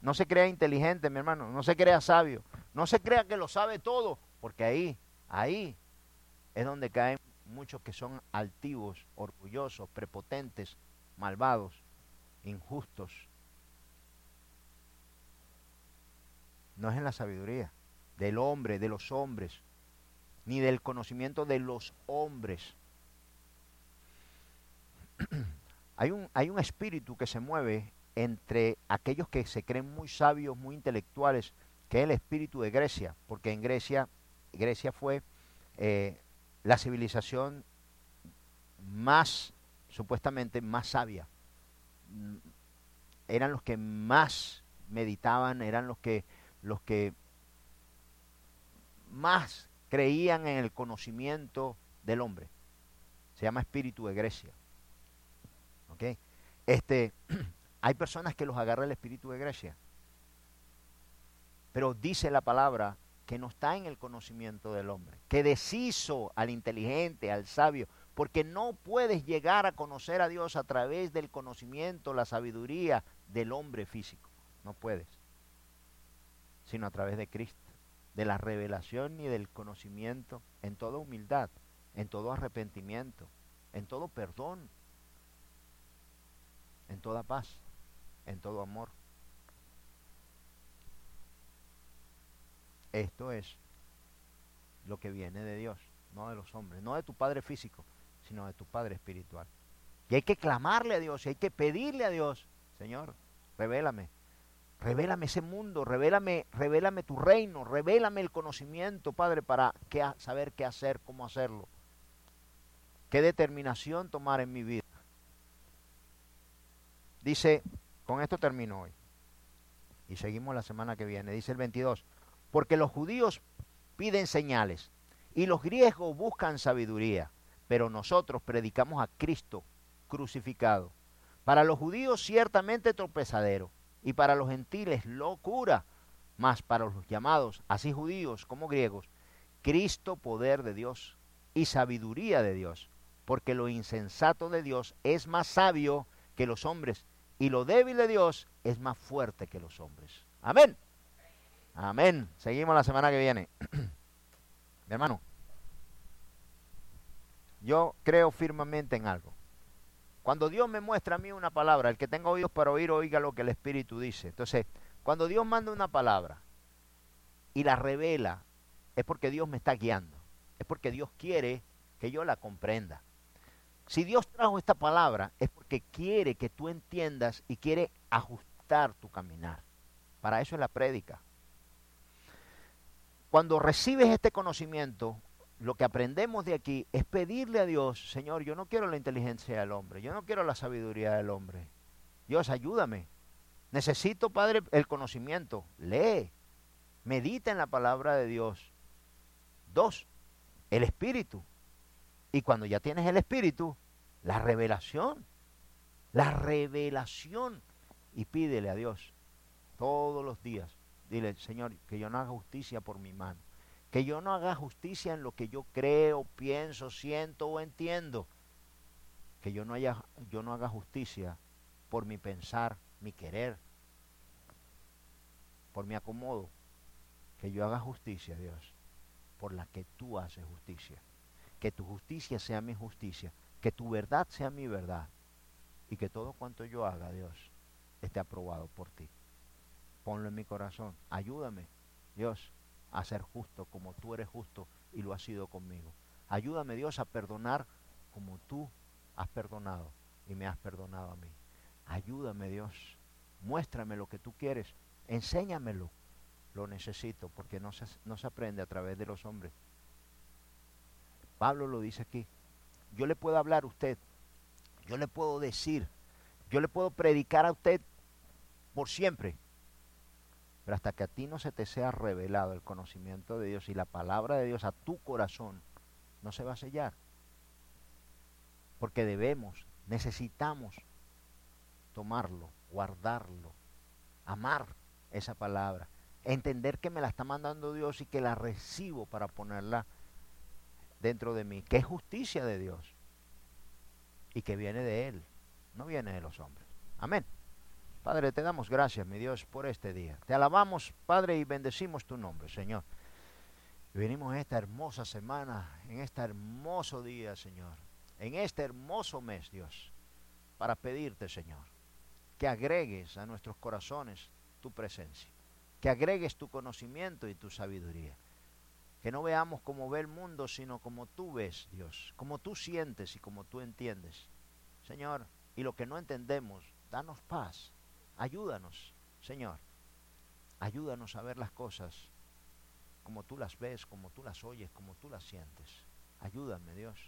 no se crea inteligente, mi hermano, no se crea sabio, no se crea que lo sabe todo, porque ahí, ahí es donde caen muchos que son altivos, orgullosos, prepotentes, malvados, injustos. No es en la sabiduría del hombre, de los hombres, ni del conocimiento de los hombres. hay, un, hay un espíritu que se mueve entre aquellos que se creen muy sabios, muy intelectuales, que es el espíritu de Grecia, porque en Grecia, Grecia fue eh, la civilización más, supuestamente más sabia. Mm, eran los que más meditaban, eran los que, los que más creían en el conocimiento del hombre. Se llama espíritu de Grecia. ¿Ok? Este, hay personas que los agarra el espíritu de Grecia. Pero dice la palabra que no está en el conocimiento del hombre, que deshizo al inteligente, al sabio, porque no puedes llegar a conocer a Dios a través del conocimiento, la sabiduría del hombre físico, no puedes, sino a través de Cristo, de la revelación y del conocimiento en toda humildad, en todo arrepentimiento, en todo perdón, en toda paz, en todo amor. Esto es lo que viene de Dios, no de los hombres, no de tu Padre físico, sino de tu Padre espiritual. Y hay que clamarle a Dios, y hay que pedirle a Dios, Señor, revélame, revélame ese mundo, revélame, revélame tu reino, revélame el conocimiento, Padre, para saber qué hacer, cómo hacerlo, qué determinación tomar en mi vida. Dice, con esto termino hoy, y seguimos la semana que viene, dice el 22, porque los judíos piden señales y los griegos buscan sabiduría, pero nosotros predicamos a Cristo crucificado. Para los judíos ciertamente tropezadero y para los gentiles locura, mas para los llamados, así judíos como griegos, Cristo poder de Dios y sabiduría de Dios, porque lo insensato de Dios es más sabio que los hombres y lo débil de Dios es más fuerte que los hombres. Amén. Amén. Seguimos la semana que viene. Mi hermano, yo creo firmemente en algo. Cuando Dios me muestra a mí una palabra, el que tenga oídos para oír, oiga lo que el Espíritu dice. Entonces, cuando Dios manda una palabra y la revela, es porque Dios me está guiando. Es porque Dios quiere que yo la comprenda. Si Dios trajo esta palabra, es porque quiere que tú entiendas y quiere ajustar tu caminar. Para eso es la prédica. Cuando recibes este conocimiento, lo que aprendemos de aquí es pedirle a Dios, Señor, yo no quiero la inteligencia del hombre, yo no quiero la sabiduría del hombre. Dios, ayúdame. Necesito, Padre, el conocimiento. Lee, medita en la palabra de Dios. Dos, el Espíritu. Y cuando ya tienes el Espíritu, la revelación. La revelación. Y pídele a Dios todos los días Dile, Señor, que yo no haga justicia por mi mano. Que yo no haga justicia en lo que yo creo, pienso, siento o entiendo. Que yo no, haya, yo no haga justicia por mi pensar, mi querer, por mi acomodo. Que yo haga justicia, Dios, por la que tú haces justicia. Que tu justicia sea mi justicia. Que tu verdad sea mi verdad. Y que todo cuanto yo haga, Dios, esté aprobado por ti. ponlo en mi corazón. Ayúdame, Dios, a ser justo como tú eres justo y lo has sido conmigo. Ayúdame, Dios, a perdonar como tú has perdonado y me has perdonado a mí. Ayúdame, Dios. Muéstrame lo que tú quieres. Enséñamelo. Lo necesito porque no se, no se aprende a través de los hombres. Pablo lo dice aquí. Yo le puedo hablar a usted. Yo le puedo decir. Yo le puedo predicar a usted por siempre. Pero hasta que a ti no se te sea revelado el conocimiento de Dios y la palabra de Dios a tu corazón, no se va a sellar. Porque debemos, necesitamos tomarlo, guardarlo, amar esa palabra, entender que me la está mandando Dios y que la recibo para ponerla dentro de mí, que es justicia de Dios y que viene de Él, no viene de los hombres. Amén. Padre, te damos gracias, mi Dios, por este día. Te alabamos, Padre, y bendecimos tu nombre, Señor. Venimos en esta hermosa semana, en este hermoso día, Señor, en este hermoso mes, Dios, para pedirte, Señor, que agregues a nuestros corazones tu presencia, que agregues tu conocimiento y tu sabiduría. Que no veamos como ve el mundo, sino como tú ves, Dios, como tú sientes y como tú entiendes. Señor, y lo que no entendemos, danos paz, Ayúdanos, Señor. Ayúdanos a ver las cosas como tú las ves, como tú las oyes, como tú las sientes. Ayúdame, Dios.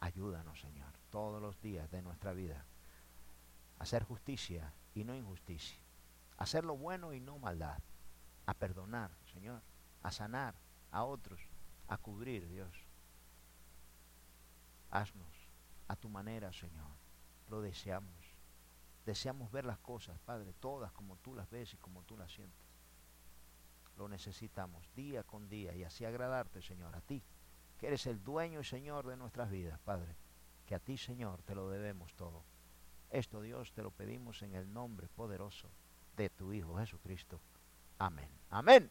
Ayúdanos, Señor, todos los días de nuestra vida. Hacer justicia y no injusticia. Hacer lo bueno y no maldad. A perdonar, Señor. A sanar a otros. A cubrir, Dios. Haznos a tu manera, Señor. Lo deseamos. Deseamos ver las cosas, Padre, todas como tú las ves y como tú las sientes. Lo necesitamos día con día y así agradarte, Señor, a ti, que eres el dueño y Señor de nuestras vidas, Padre, que a ti, Señor, te lo debemos todo. Esto, Dios, te lo pedimos en el nombre poderoso de tu Hijo Jesucristo. Amén. Amén.